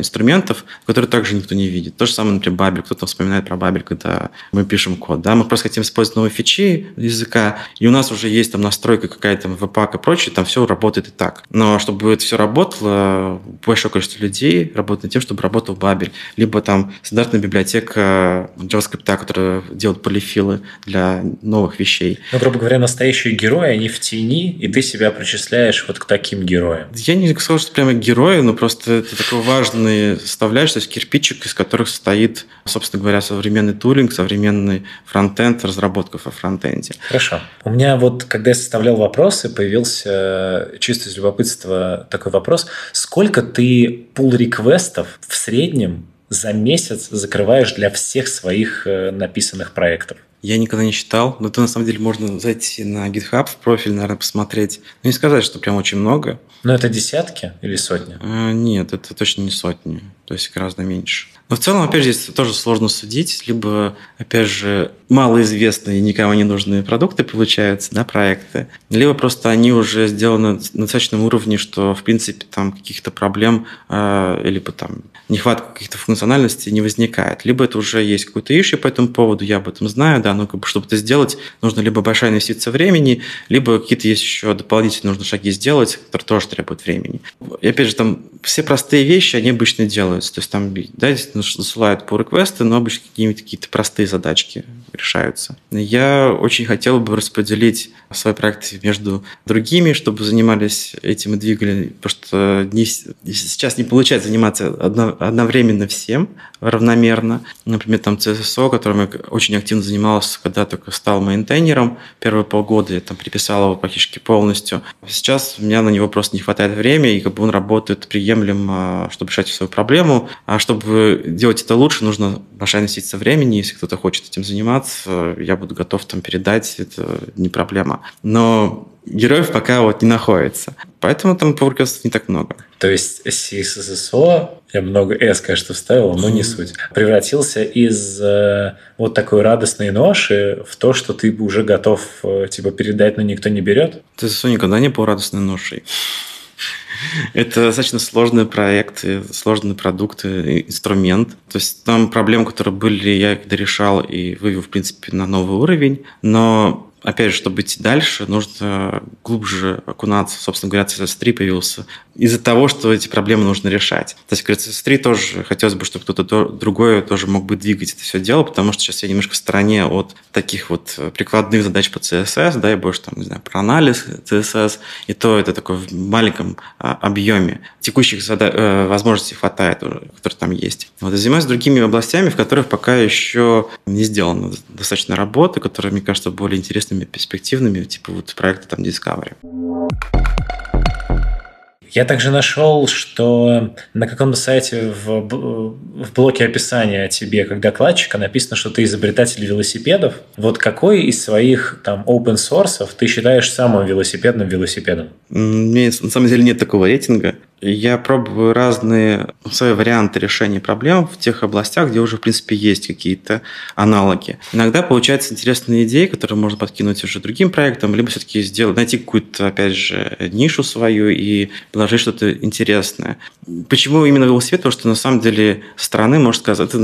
которые также никто не видит. То же самое, например, Бабель. Кто-то вспоминает про Бабель, когда мы пишем код. Да? Мы просто хотим использовать новые фичи языка, и у нас уже есть там настройка какая-то, веб-пак и прочее, там все работает и так. Но чтобы это все работало, большое количество людей работает над тем, чтобы работал Бабель. Либо там стандартная библиотека JavaScript, которая делает полифилы для новых вещей. Ну, грубо говоря, настоящие герои, они в тени, и ты себя причисляешь вот к таким героям. Я не скажу, что прямо герои, но просто это такой важный важные составляющие, то есть кирпичик, из которых состоит, собственно говоря, современный тулинг, современный фронтенд, разработка во фронтенде. Хорошо. У меня вот, когда я составлял вопросы, появился э, чисто из любопытства такой вопрос. Сколько ты пул реквестов в среднем за месяц закрываешь для всех своих э, написанных проектов? Я никогда не считал, но это на самом деле можно зайти на GitHub в профиль, наверное, посмотреть. Но не сказать, что прям очень много. Но это десятки или сотни? А, нет, это точно не сотни, то есть гораздо меньше. Но в целом, опять же, здесь тоже сложно судить, либо, опять же, малоизвестные, никому не нужные продукты получаются, да, проекты, либо просто они уже сделаны на достаточном уровне, что, в принципе, там каких-то проблем э, либо там нехватка каких-то функциональностей не возникает. Либо это уже есть какой-то ищу по этому поводу, я об этом знаю, да, но как бы, чтобы это сделать, нужно либо большая инвестиция времени, либо какие-то есть еще дополнительные нужно шаги сделать, которые тоже требуют времени. И опять же, там все простые вещи, они обычно делаются. То есть там, да, засылают по реквесты, но обычно какие-нибудь какие-то простые задачки решаются. Я очень хотел бы распределить свой проект между другими, чтобы занимались этим и двигали, потому что не, сейчас не получается заниматься одно, одновременно всем равномерно. Например, там CSSO, которым я очень активно занимался, когда только стал мейнтейнером, первые полгода я там приписал его практически полностью. Сейчас у меня на него просто не хватает времени, и как бы он работает приемлемо, чтобы решать свою проблему. А чтобы делать это лучше, нужно большая инвестиция времени. Если кто-то хочет этим заниматься, я буду готов там передать, это не проблема. Но героев пока вот не находится. Поэтому там поворков не так много. То есть CSSO, я много S, конечно, вставил, но не суть, превратился из э, вот такой радостной ноши в то, что ты уже готов э, типа передать, но никто не берет? CSSO никогда не был радостной ношей. Это достаточно сложный проект, сложный продукт, инструмент. То есть там проблемы, которые были, я когда решал и вывел, в принципе, на новый уровень. Но опять же, чтобы идти дальше, нужно глубже окунаться. Собственно говоря, CSS3 появился из-за того, что эти проблемы нужно решать. То есть, говорит, CSS3 тоже хотелось бы, чтобы кто-то другой тоже мог бы двигать это все дело, потому что сейчас я немножко в стороне от таких вот прикладных задач по CSS, да, и больше там, не знаю, про анализ CSS, и то это такое в маленьком а, объеме. Текущих зада- э, возможностей хватает, которые там есть. Вот, и занимаюсь другими областями, в которых пока еще не сделано достаточно работы, которые, мне кажется, более интересными, перспективными, типа вот проекта там Discovery. Я также нашел, что на каком-то сайте в, в блоке описания о тебе как докладчика написано, что ты изобретатель велосипедов. Вот какой из своих там open source ты считаешь самым велосипедным велосипедом? У меня на самом деле нет такого рейтинга. Я пробую разные свои варианты решения проблем в тех областях, где уже, в принципе, есть какие-то аналоги. Иногда получаются интересные идеи, которые можно подкинуть уже другим проектам, либо все-таки сделать, найти какую-то, опять же, нишу свою и предложить что-то интересное. Почему именно велосипед? Потому что, на самом деле, со стороны, можно сказать, это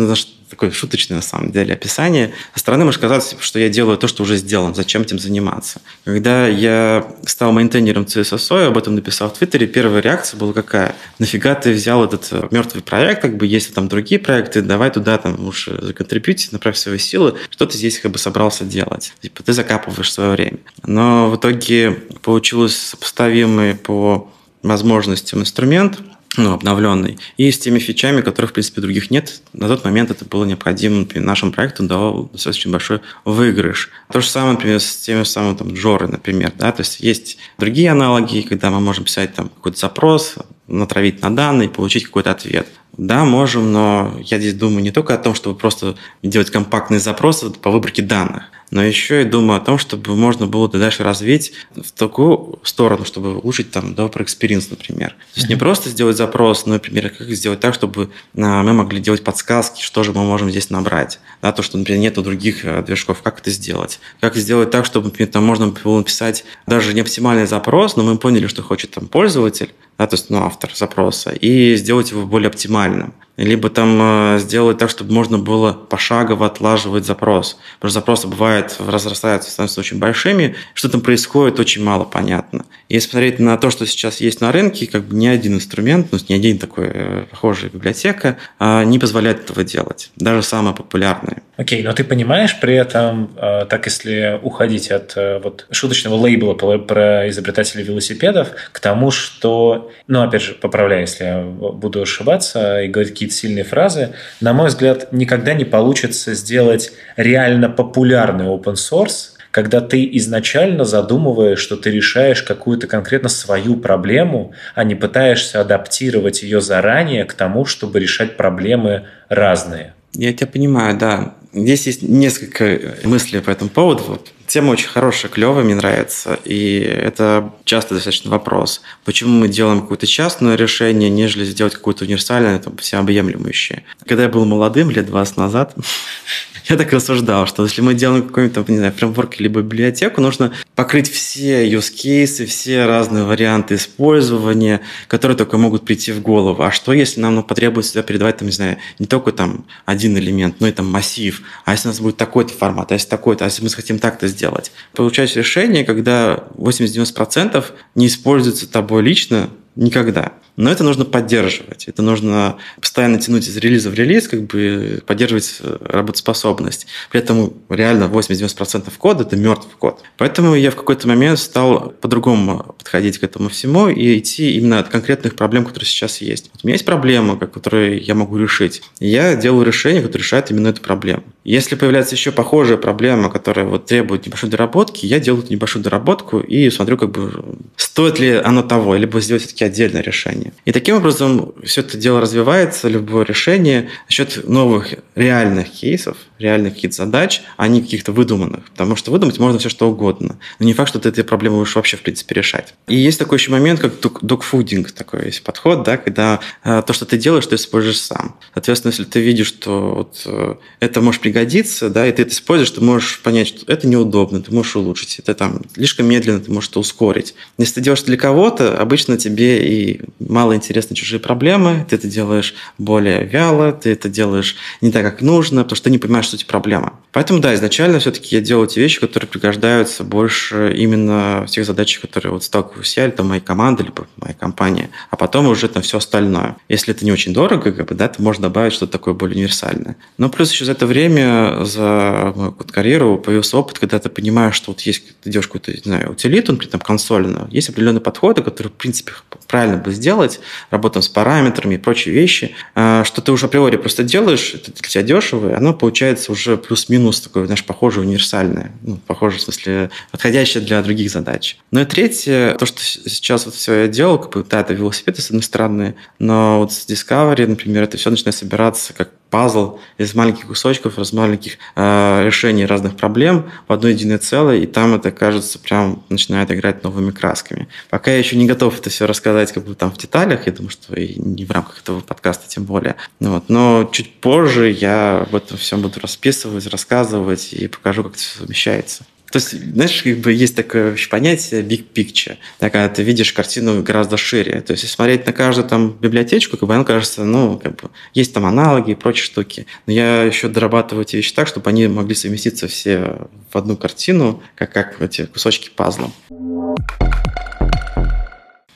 такое шуточное на самом деле описание. Со стороны может казаться, что я делаю то, что уже сделано, зачем этим заниматься. Когда я стал мейнтейнером CSSO, я об этом написал в Твиттере, первая реакция была какая? Нафига ты взял этот э, мертвый проект, как бы если там другие проекты, давай туда там уж законтрибьютить, направь свои силы, что ты здесь как бы собрался делать. Типа ты закапываешь свое время. Но в итоге получилось сопоставимый по возможностям инструмент – ну, обновленный, и с теми фичами, которых, в принципе, других нет. На тот момент это было необходимо, например, нашему проекту дало достаточно большой выигрыш. То же самое, например, с теми самыми там, Жоры, например. Да? То есть есть другие аналоги, когда мы можем писать там какой-то запрос, натравить на данные, получить какой-то ответ. Да, можем, но я здесь думаю не только о том, чтобы просто делать компактные запросы по выборке данных, но еще и думаю о том, чтобы можно было дальше развить в такую сторону, чтобы улучшить там developer experience, например. То есть не просто сделать запрос, но, например, как сделать так, чтобы а, мы могли делать подсказки, что же мы можем здесь набрать. Да, то, что, например, нет других э, движков, как это сделать. Как сделать так, чтобы, например, там можно было написать даже не оптимальный запрос, но мы поняли, что хочет там пользователь, да, то есть ну, автор запроса, и сделать его более оптимальным нормальным либо там сделать так, чтобы можно было пошагово отлаживать запрос. Потому что запросы бывают, разрастаются, становятся очень большими, что там происходит, очень мало понятно. Если смотреть на то, что сейчас есть на рынке, как бы ни один инструмент, ну, ни один такой похожая библиотека не позволяет этого делать, даже самые популярные. Окей, но ты понимаешь при этом, так если уходить от вот шуточного лейбла про изобретателей велосипедов к тому, что, ну, опять же, поправляю, если я буду ошибаться и говорить какие-то сильные фразы, на мой взгляд, никогда не получится сделать реально популярный open source, когда ты изначально задумываешь, что ты решаешь какую-то конкретно свою проблему, а не пытаешься адаптировать ее заранее к тому, чтобы решать проблемы разные. Я тебя понимаю, да. Здесь есть несколько мыслей по этому поводу. Тема очень хорошая, клевая, мне нравится. И это часто достаточно вопрос. Почему мы делаем какое-то частное решение, нежели сделать какое-то универсальное, там, всеобъемлющее? Когда я был молодым, лет 20 назад, я так рассуждал, что если мы делаем какой-нибудь, не знаю, фреймворк либо библиотеку, нужно покрыть все use cases, все разные варианты использования, которые только могут прийти в голову. А что, если нам потребуется сюда передавать, там, не знаю, не только там один элемент, но и там массив, а если у нас будет такой-то формат, а если такой-то, а если мы хотим так-то сделать. Получается решение, когда 80-90% не используется тобой лично никогда. Но это нужно поддерживать. Это нужно постоянно тянуть из релиза в релиз, как бы поддерживать э, работоспособность. При этом реально 80-90% кода – это мертвый код. Поэтому я в какой-то момент стал по-другому подходить к этому всему и идти именно от конкретных проблем, которые сейчас есть. Вот у меня есть проблема, которые я могу решить. Я делаю решение, которое решает именно эту проблему. Если появляется еще похожая проблема, которая вот требует небольшой доработки, я делаю небольшую доработку и смотрю, как бы стоит ли оно того, либо сделать все-таки отдельное решение. И таким образом все это дело развивается, любое решение. За счет новых реальных кейсов, реальных каких-то задач, а не каких-то выдуманных. Потому что выдумать можно все что угодно. Но не факт, что ты эти проблемы будешь вообще, в принципе, решать. И есть такой еще момент, как докфудинг, такой есть подход, да, когда э, то, что ты делаешь, ты используешь сам. Соответственно, если ты видишь, что вот, э, это может пригодиться, да, и ты это используешь, ты можешь понять, что это неудобно, ты можешь улучшить, это там слишком медленно, ты можешь это ускорить. Если ты делаешь для кого-то, обычно тебе и мало интересны чужие проблемы, ты это делаешь более вяло, ты это делаешь не так, как нужно, потому что ты не понимаешь суть проблемы. Поэтому, да, изначально все-таки я делаю те вещи, которые пригождаются больше именно в тех задачах, которые вот сталкиваюсь я, или там моя команда, либо моя компания, а потом уже там все остальное. Если это не очень дорого, как бы, да, то можно добавить что-то такое более универсальное. Но плюс еще за это время, за мою карьеру появился опыт, когда ты понимаешь, что вот есть, ты делаешь какую-то, не знаю, утилиту, например, там консольную, есть определенные подходы, которые, в принципе, правильно бы сделать, работаем с параметрами и прочие вещи, а, что ты уже априори просто делаешь, это для тебя дешево, и оно получается уже плюс-минус такое, знаешь, похожее, универсальное, ну, похоже, в смысле, подходящее для других задач. Ну и третье, то, что сейчас вот все я делал, как бы, да, это велосипеды, с одной стороны, но вот с Discovery, например, это все начинает собираться как пазл из маленьких кусочков, из маленьких э, решений разных проблем в одно единое целое, и там это, кажется, прям начинает играть новыми красками. Пока я еще не готов это все рассказать как бы там в деталях, я думаю, что и не в рамках этого подкаста тем более. Ну вот. Но чуть позже я об этом всем буду расписывать, рассказывать и покажу, как это все совмещается. То есть, знаешь, как бы есть такое понятие big picture, да, когда ты видишь картину гораздо шире. То есть, смотреть на каждую там библиотечку, как бы она кажется, ну, как бы есть там аналоги и прочие штуки. Но я еще дорабатываю эти вещи так, чтобы они могли совместиться все в одну картину, как, как эти кусочки пазла.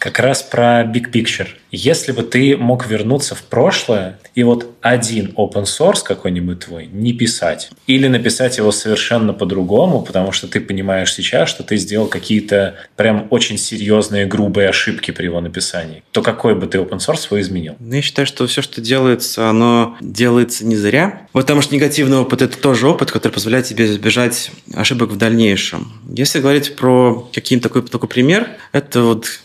Как раз про big picture. Если бы ты мог вернуться в прошлое и вот один open source какой-нибудь твой не писать, или написать его совершенно по-другому, потому что ты понимаешь сейчас, что ты сделал какие-то прям очень серьезные, грубые ошибки при его написании, то какой бы ты open source свой изменил? Ну, я считаю, что все, что делается, оно делается не зря, потому что негативный опыт – это тоже опыт, который позволяет тебе избежать ошибок в дальнейшем. Если говорить про каким-то такой, такой пример, это вот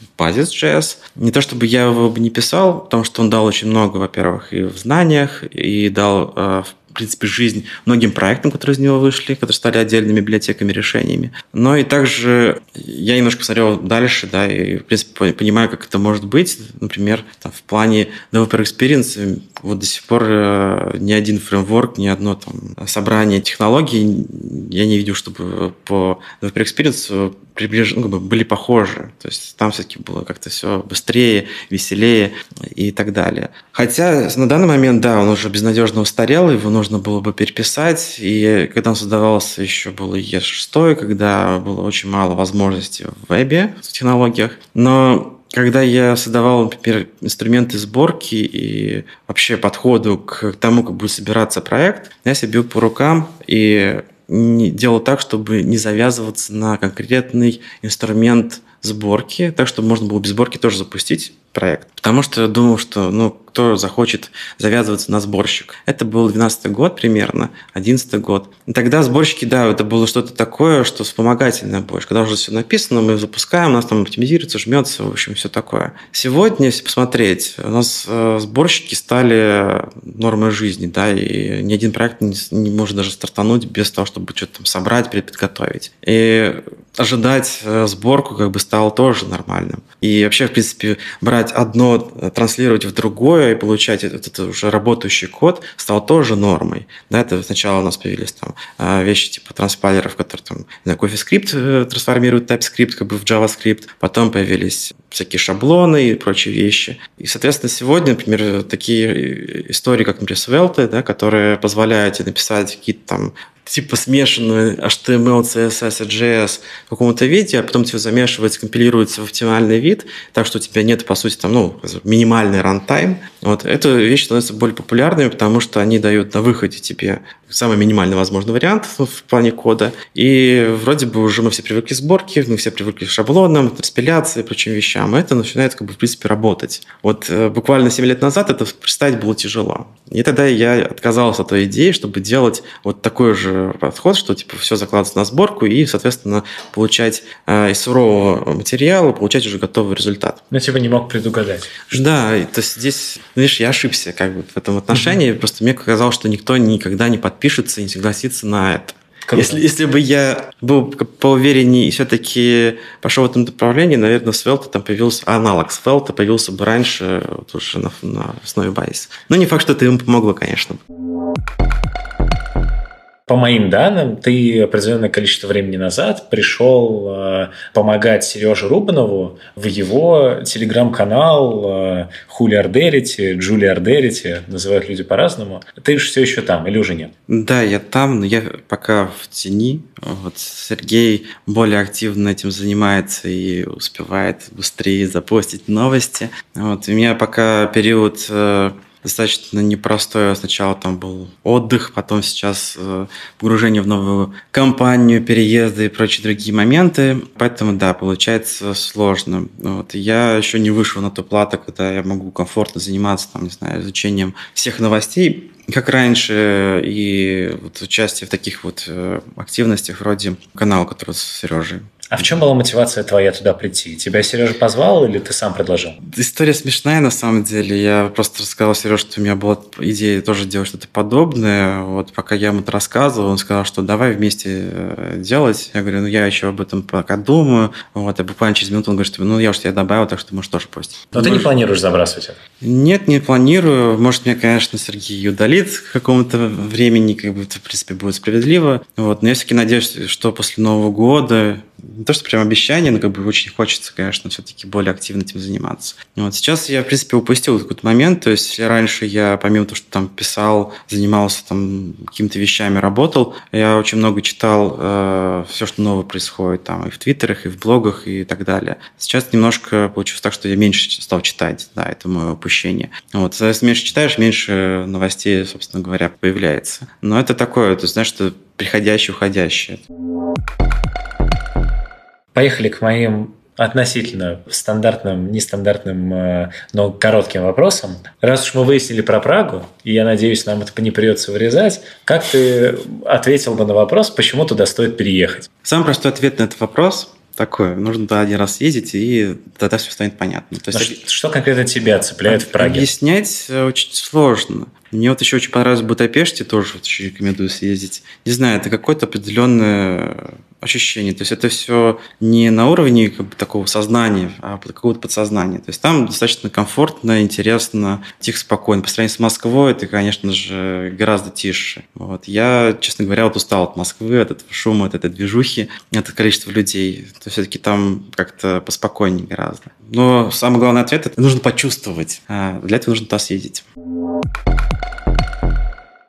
Basis.js. Не то чтобы я его бы не писал, потому что он дал очень много, во-первых, и в знаниях, и дал э, в принципе, жизнь многим проектам, которые из него вышли, которые стали отдельными библиотеками, решениями. Но и также я немножко смотрел дальше, да, и, в принципе, понимаю, как это может быть. Например, там, в плане Developer Experience вот до сих пор э, ни один фреймворк, ни одно там собрание технологий я не видел, чтобы по Developer Experience приближ... ну, были похожи. То есть там все-таки было как-то все быстрее, веселее и так далее. Хотя на данный момент, да, он уже безнадежно устарел, его нужно было бы переписать. И когда он создавался, еще было E6, когда было очень мало возможностей в вебе, в технологиях. Но когда я создавал, например, инструменты сборки и вообще подходу к тому, как будет собираться проект, я себе бил по рукам и делал так, чтобы не завязываться на конкретный инструмент сборки, так, чтобы можно было без сборки тоже запустить проект. Потому что я думал, что ну, кто захочет завязываться на сборщик. Это был 12 год примерно, 11 год. И тогда сборщики, да, это было что-то такое, что вспомогательное больше. Когда уже все написано, мы запускаем, у нас там оптимизируется, жмется, в общем, все такое. Сегодня, если посмотреть, у нас э, сборщики стали нормой жизни, да, и ни один проект не, не может даже стартануть без того, чтобы что-то там собрать, подготовить. И ожидать э, сборку как бы стало тоже нормальным. И вообще, в принципе, брать одно, э, транслировать в другое и получать этот, этот уже работающий код стало тоже нормой. Да, это сначала у нас появились там э, вещи типа транспайлеров, которые там, знаю, CoffeeScript трансформирует TypeScript как бы в JavaScript. Потом появились всякие шаблоны и прочие вещи. И, соответственно, сегодня, например, такие истории, как, например, Svelte, да, которые позволяют тебе написать какие-то там типа смешанную HTML, CSS и JS в каком-то виде, а потом тебе замешивается, компилируется в оптимальный вид, так что у тебя нет, по сути, там, ну, минимальный рантайм. Вот. Эта вещь становится более популярной, потому что они дают на выходе тебе самый минимальный возможный вариант в плане кода. И вроде бы уже мы все привыкли к сборке, мы все привыкли к шаблонам, распиляции и прочим вещам. И это начинает, как бы, в принципе, работать. Вот э, буквально 7 лет назад это представить было тяжело. И тогда я отказался от той идеи, чтобы делать вот такой же подход, что типа все закладывается на сборку и, соответственно, получать э, из сурового материала, получать уже готовый результат. Но типа не мог предугадать. Да, то есть здесь, видишь, я ошибся как бы в этом отношении, mm-hmm. просто мне казалось, что никто никогда не подпишется и не согласится на это. Если, если бы я был поувереннее и все-таки пошел в этом направлении, наверное, Svelte там появился аналог Svelte появился бы раньше вот уже на, на основе Байс. Но не факт, что это ему помогло, конечно по моим данным, ты определенное количество времени назад пришел э, помогать Сереже Рубанову в его телеграм-канал э, Хулиардерити, Джулиардерити, называют люди по-разному. Ты же все еще там или уже нет? Да, я там, но я пока в тени. Вот Сергей более активно этим занимается и успевает быстрее запостить новости. Вот, у меня пока период э, достаточно непростой. Сначала там был отдых, потом сейчас э, погружение в новую компанию, переезды и прочие другие моменты. Поэтому, да, получается сложно. Вот. Я еще не вышел на ту плату, когда я могу комфортно заниматься, там, не знаю, изучением всех новостей, как раньше, и вот участие в таких вот э, активностях вроде канала, который с Сережей. А в чем была мотивация твоя туда прийти? Тебя Сережа позвал или ты сам предложил? История смешная на самом деле. Я просто рассказал Сереже, что у меня была идея тоже делать что-то подобное. Вот пока я ему это рассказывал, он сказал, что давай вместе э, делать. Я говорю, ну я еще об этом пока думаю. Вот, и буквально через минуту он говорит, что ну я уж тебя добавил, так что можешь тоже постить. Но ну, ты не планируешь забрасывать это? Нет, не планирую. Может, меня, конечно, Сергей удалит к какому-то времени, как бы это, в принципе, будет справедливо. Вот. Но я все-таки надеюсь, что после Нового года не то, что прям обещание, но как бы очень хочется, конечно, все-таки более активно этим заниматься. Вот сейчас я, в принципе, упустил какой-то момент, то есть раньше я, помимо того, что там писал, занимался там какими-то вещами, работал, я очень много читал э, все, что новое происходит там и в твиттерах, и в блогах, и так далее. Сейчас немножко получилось так, что я меньше стал читать, да, это мое упущение. Вот, если меньше читаешь, меньше новостей, собственно говоря, появляется. Но это такое, ты знаешь, что приходящее, уходящее. Поехали к моим относительно стандартным, нестандартным, э, но коротким вопросам. Раз уж мы выяснили про Прагу, и я надеюсь, нам это не придется вырезать, как ты ответил бы на вопрос, почему туда стоит переехать? Самый простой ответ на этот вопрос такой. Нужно туда один раз съездить, и тогда все станет понятно. То есть, что конкретно тебя цепляет в Праге? Объяснять э, очень сложно. Мне вот еще очень понравилось в Будапеште, тоже вот еще рекомендую съездить. Не знаю, это какое-то определенное ощущение. То есть это все не на уровне как бы, такого сознания, а какого-то подсознания. То есть там достаточно комфортно, интересно, тихо, спокойно. По сравнению с Москвой это, конечно же, гораздо тише. Вот. Я, честно говоря, вот устал от Москвы, от этого шума, от этой движухи, от количества людей. То все-таки там как-то поспокойнее гораздо. Но самый главный ответ – это нужно почувствовать. А для этого нужно туда съездить.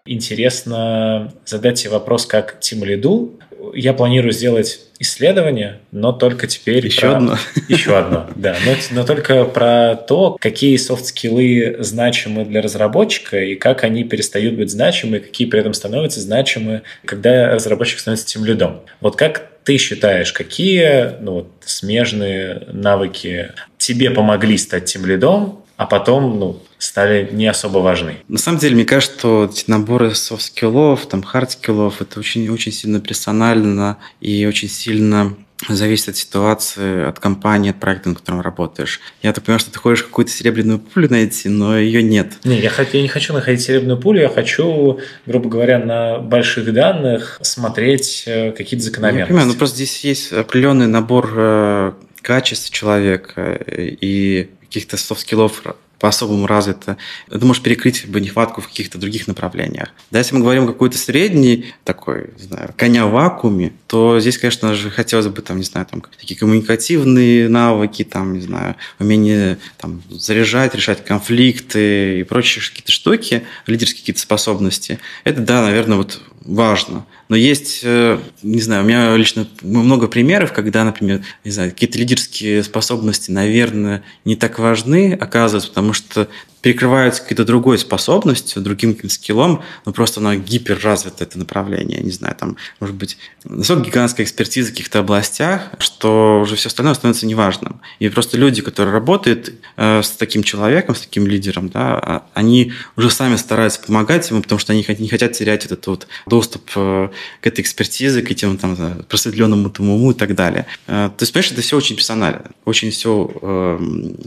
Интересно задать себе вопрос, как Тим Лиду я планирую сделать исследование, но только теперь еще про... одно. Еще одно, да. Но, но только про то, какие софт-скиллы значимы для разработчика и как они перестают быть значимы, и какие при этом становятся значимы, когда разработчик становится тем лидом. Вот как ты считаешь, какие ну, вот, смежные навыки тебе помогли стать тимлидом, а потом ну, стали не особо важны. На самом деле, мне кажется, что эти наборы софт-скиллов, там, хард-скиллов, это очень, очень сильно персонально и очень сильно зависит от ситуации, от компании, от проекта, на котором работаешь. Я так понимаю, что ты хочешь какую-то серебряную пулю найти, но ее нет. Не, я, я не хочу находить серебряную пулю, я хочу, грубо говоря, на больших данных смотреть э, какие-то закономерности. Я понимаю, но просто здесь есть определенный набор э, качеств человека и каких-то софт-скиллов по-особому развито, ты можешь перекрыть бы нехватку в каких-то других направлениях. Да, если мы говорим какой-то средний такой, не знаю, коня в вакууме, то здесь, конечно же, хотелось бы, там, не знаю, там, такие коммуникативные навыки, там, не знаю, умение там, заряжать, решать конфликты и прочие какие-то штуки, лидерские какие-то способности. Это, да, наверное, вот важно. Но есть, э, не знаю, у меня лично много примеров, когда, например, не знаю, какие-то лидерские способности, наверное, не так важны, оказывается, потому что перекрываются какой-то другой способностью, другим скиллом, но просто оно гиперразвито, это направление. Не знаю, там, может быть, настолько гигантская экспертиза в каких-то областях, что уже все остальное становится неважным. И просто люди, которые работают э, с таким человеком, с таким лидером, да, а, они уже сами стараются помогать ему, потому что они не хотят терять этот вот доступ э, к этой экспертизе, к этим там, просветленному уму и так далее. Э, то есть, понимаешь, это все очень персонально, очень все э,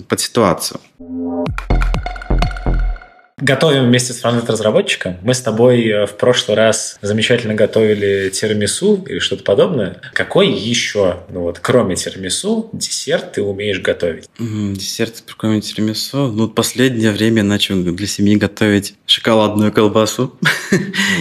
под ситуацию. Готовим вместе с фронтенд-разработчиком. Мы с тобой э, в прошлый раз замечательно готовили тирамису или что-то подобное. Какой еще, ну вот, кроме тирамису, десерт ты умеешь готовить? Mm, десерт, кроме тирамису? Ну, последнее время начал для семьи готовить шоколадную колбасу.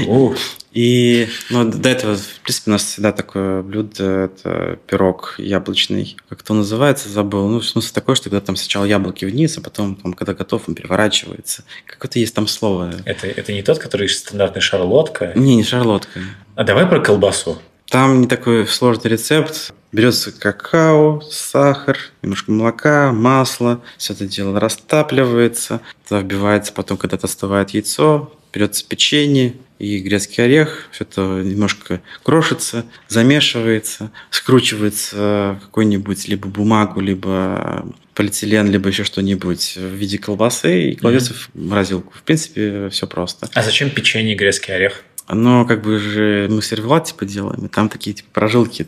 Uh. И ну, до этого, в принципе, у нас всегда такое блюдо, это пирог яблочный. Как то называется, забыл. Ну, в смысле такой, что когда там сначала яблоки вниз, а потом, там, когда готов, он переворачивается. Какое-то есть там слово. Это, это не тот, который стандартный шарлотка? Не, не шарлотка. А давай про колбасу. Там не такой сложный рецепт. Берется какао, сахар, немножко молока, масло. Все это дело растапливается. Туда вбивается потом, когда остывает яйцо. Берется печенье, и грецкий орех, все это немножко крошится, замешивается, скручивается в какую-нибудь либо бумагу, либо полиэтилен, либо еще что-нибудь в виде колбасы и кладется mm-hmm. в морозилку. В принципе, все просто. А зачем печенье и грецкий орех? Но как бы же мы сервелат типа делаем, и там такие типа прожилки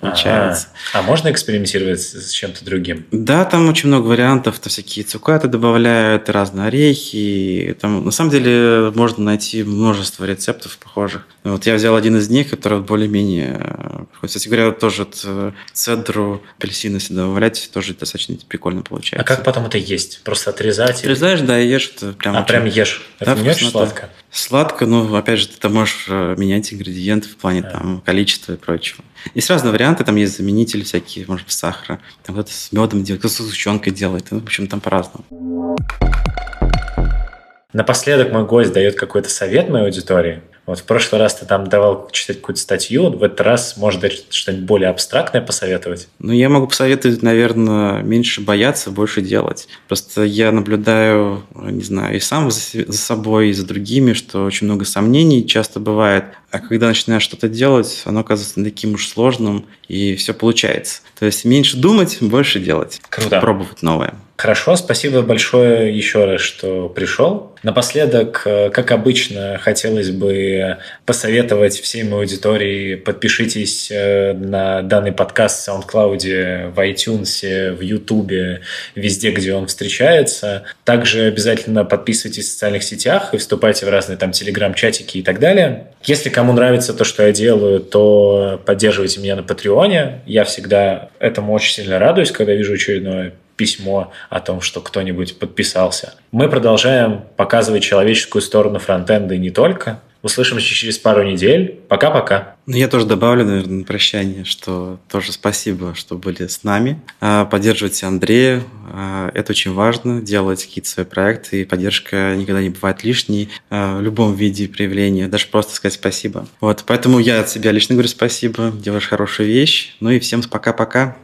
получаются. А, а можно экспериментировать с чем-то другим? Да, там очень много вариантов, то всякие цукаты добавляют, разные орехи. Там на самом деле можно найти множество рецептов похожих. Вот я взял один из них, который более-менее, кстати говоря, тоже э, цедру, апельсины если добавлять, тоже достаточно прикольно получается. А как потом это есть? Просто отрезать? Отрезаешь, или... да, и ешь. Это прям а очень... прям ешь? Это да, не очень сладко? Сладко, но опять же, ты можешь э, менять ингредиенты в плане там, количества и прочего. Есть разные варианты, там есть заменители всякие, может быть, сахара. Там кто-то с медом делает, кто-то с сгущенкой делает. Ну, в общем, там по-разному. Напоследок мой гость дает какой-то совет моей аудитории. Вот в прошлый раз ты там давал читать какую-то статью, в этот раз дать что-нибудь более абстрактное посоветовать? Ну, я могу посоветовать, наверное, меньше бояться, больше делать. Просто я наблюдаю, не знаю, и сам за собой, и за другими, что очень много сомнений часто бывает. А когда начинаешь что-то делать, оно оказывается таким уж сложным и все получается. То есть меньше думать, больше делать. Круто. Пробовать новое. Хорошо, спасибо большое еще раз, что пришел. Напоследок, э, как обычно, хотелось бы посоветовать всей моей аудитории, подпишитесь э, на данный подкаст в SoundCloud, в iTunes, в YouTube, везде, где он встречается. Также обязательно подписывайтесь в социальных сетях и вступайте в разные там телеграм-чатики и так далее. Если кому нравится то, что я делаю, то поддерживайте меня на Патреоне. Я всегда этому очень сильно радуюсь, когда вижу очередное письмо о том, что кто-нибудь подписался. Мы продолжаем показывать человеческую сторону фронтенда не только. Услышимся через пару недель. Пока-пока. Ну, я тоже добавлю, наверное, на прощание, что тоже спасибо, что были с нами. А, поддерживайте Андрея. А, это очень важно, делать какие-то свои проекты. И поддержка никогда не бывает лишней а, в любом виде проявления. Даже просто сказать спасибо. Вот, поэтому я от себя лично говорю спасибо. Делаешь хорошую вещь. Ну и всем пока-пока.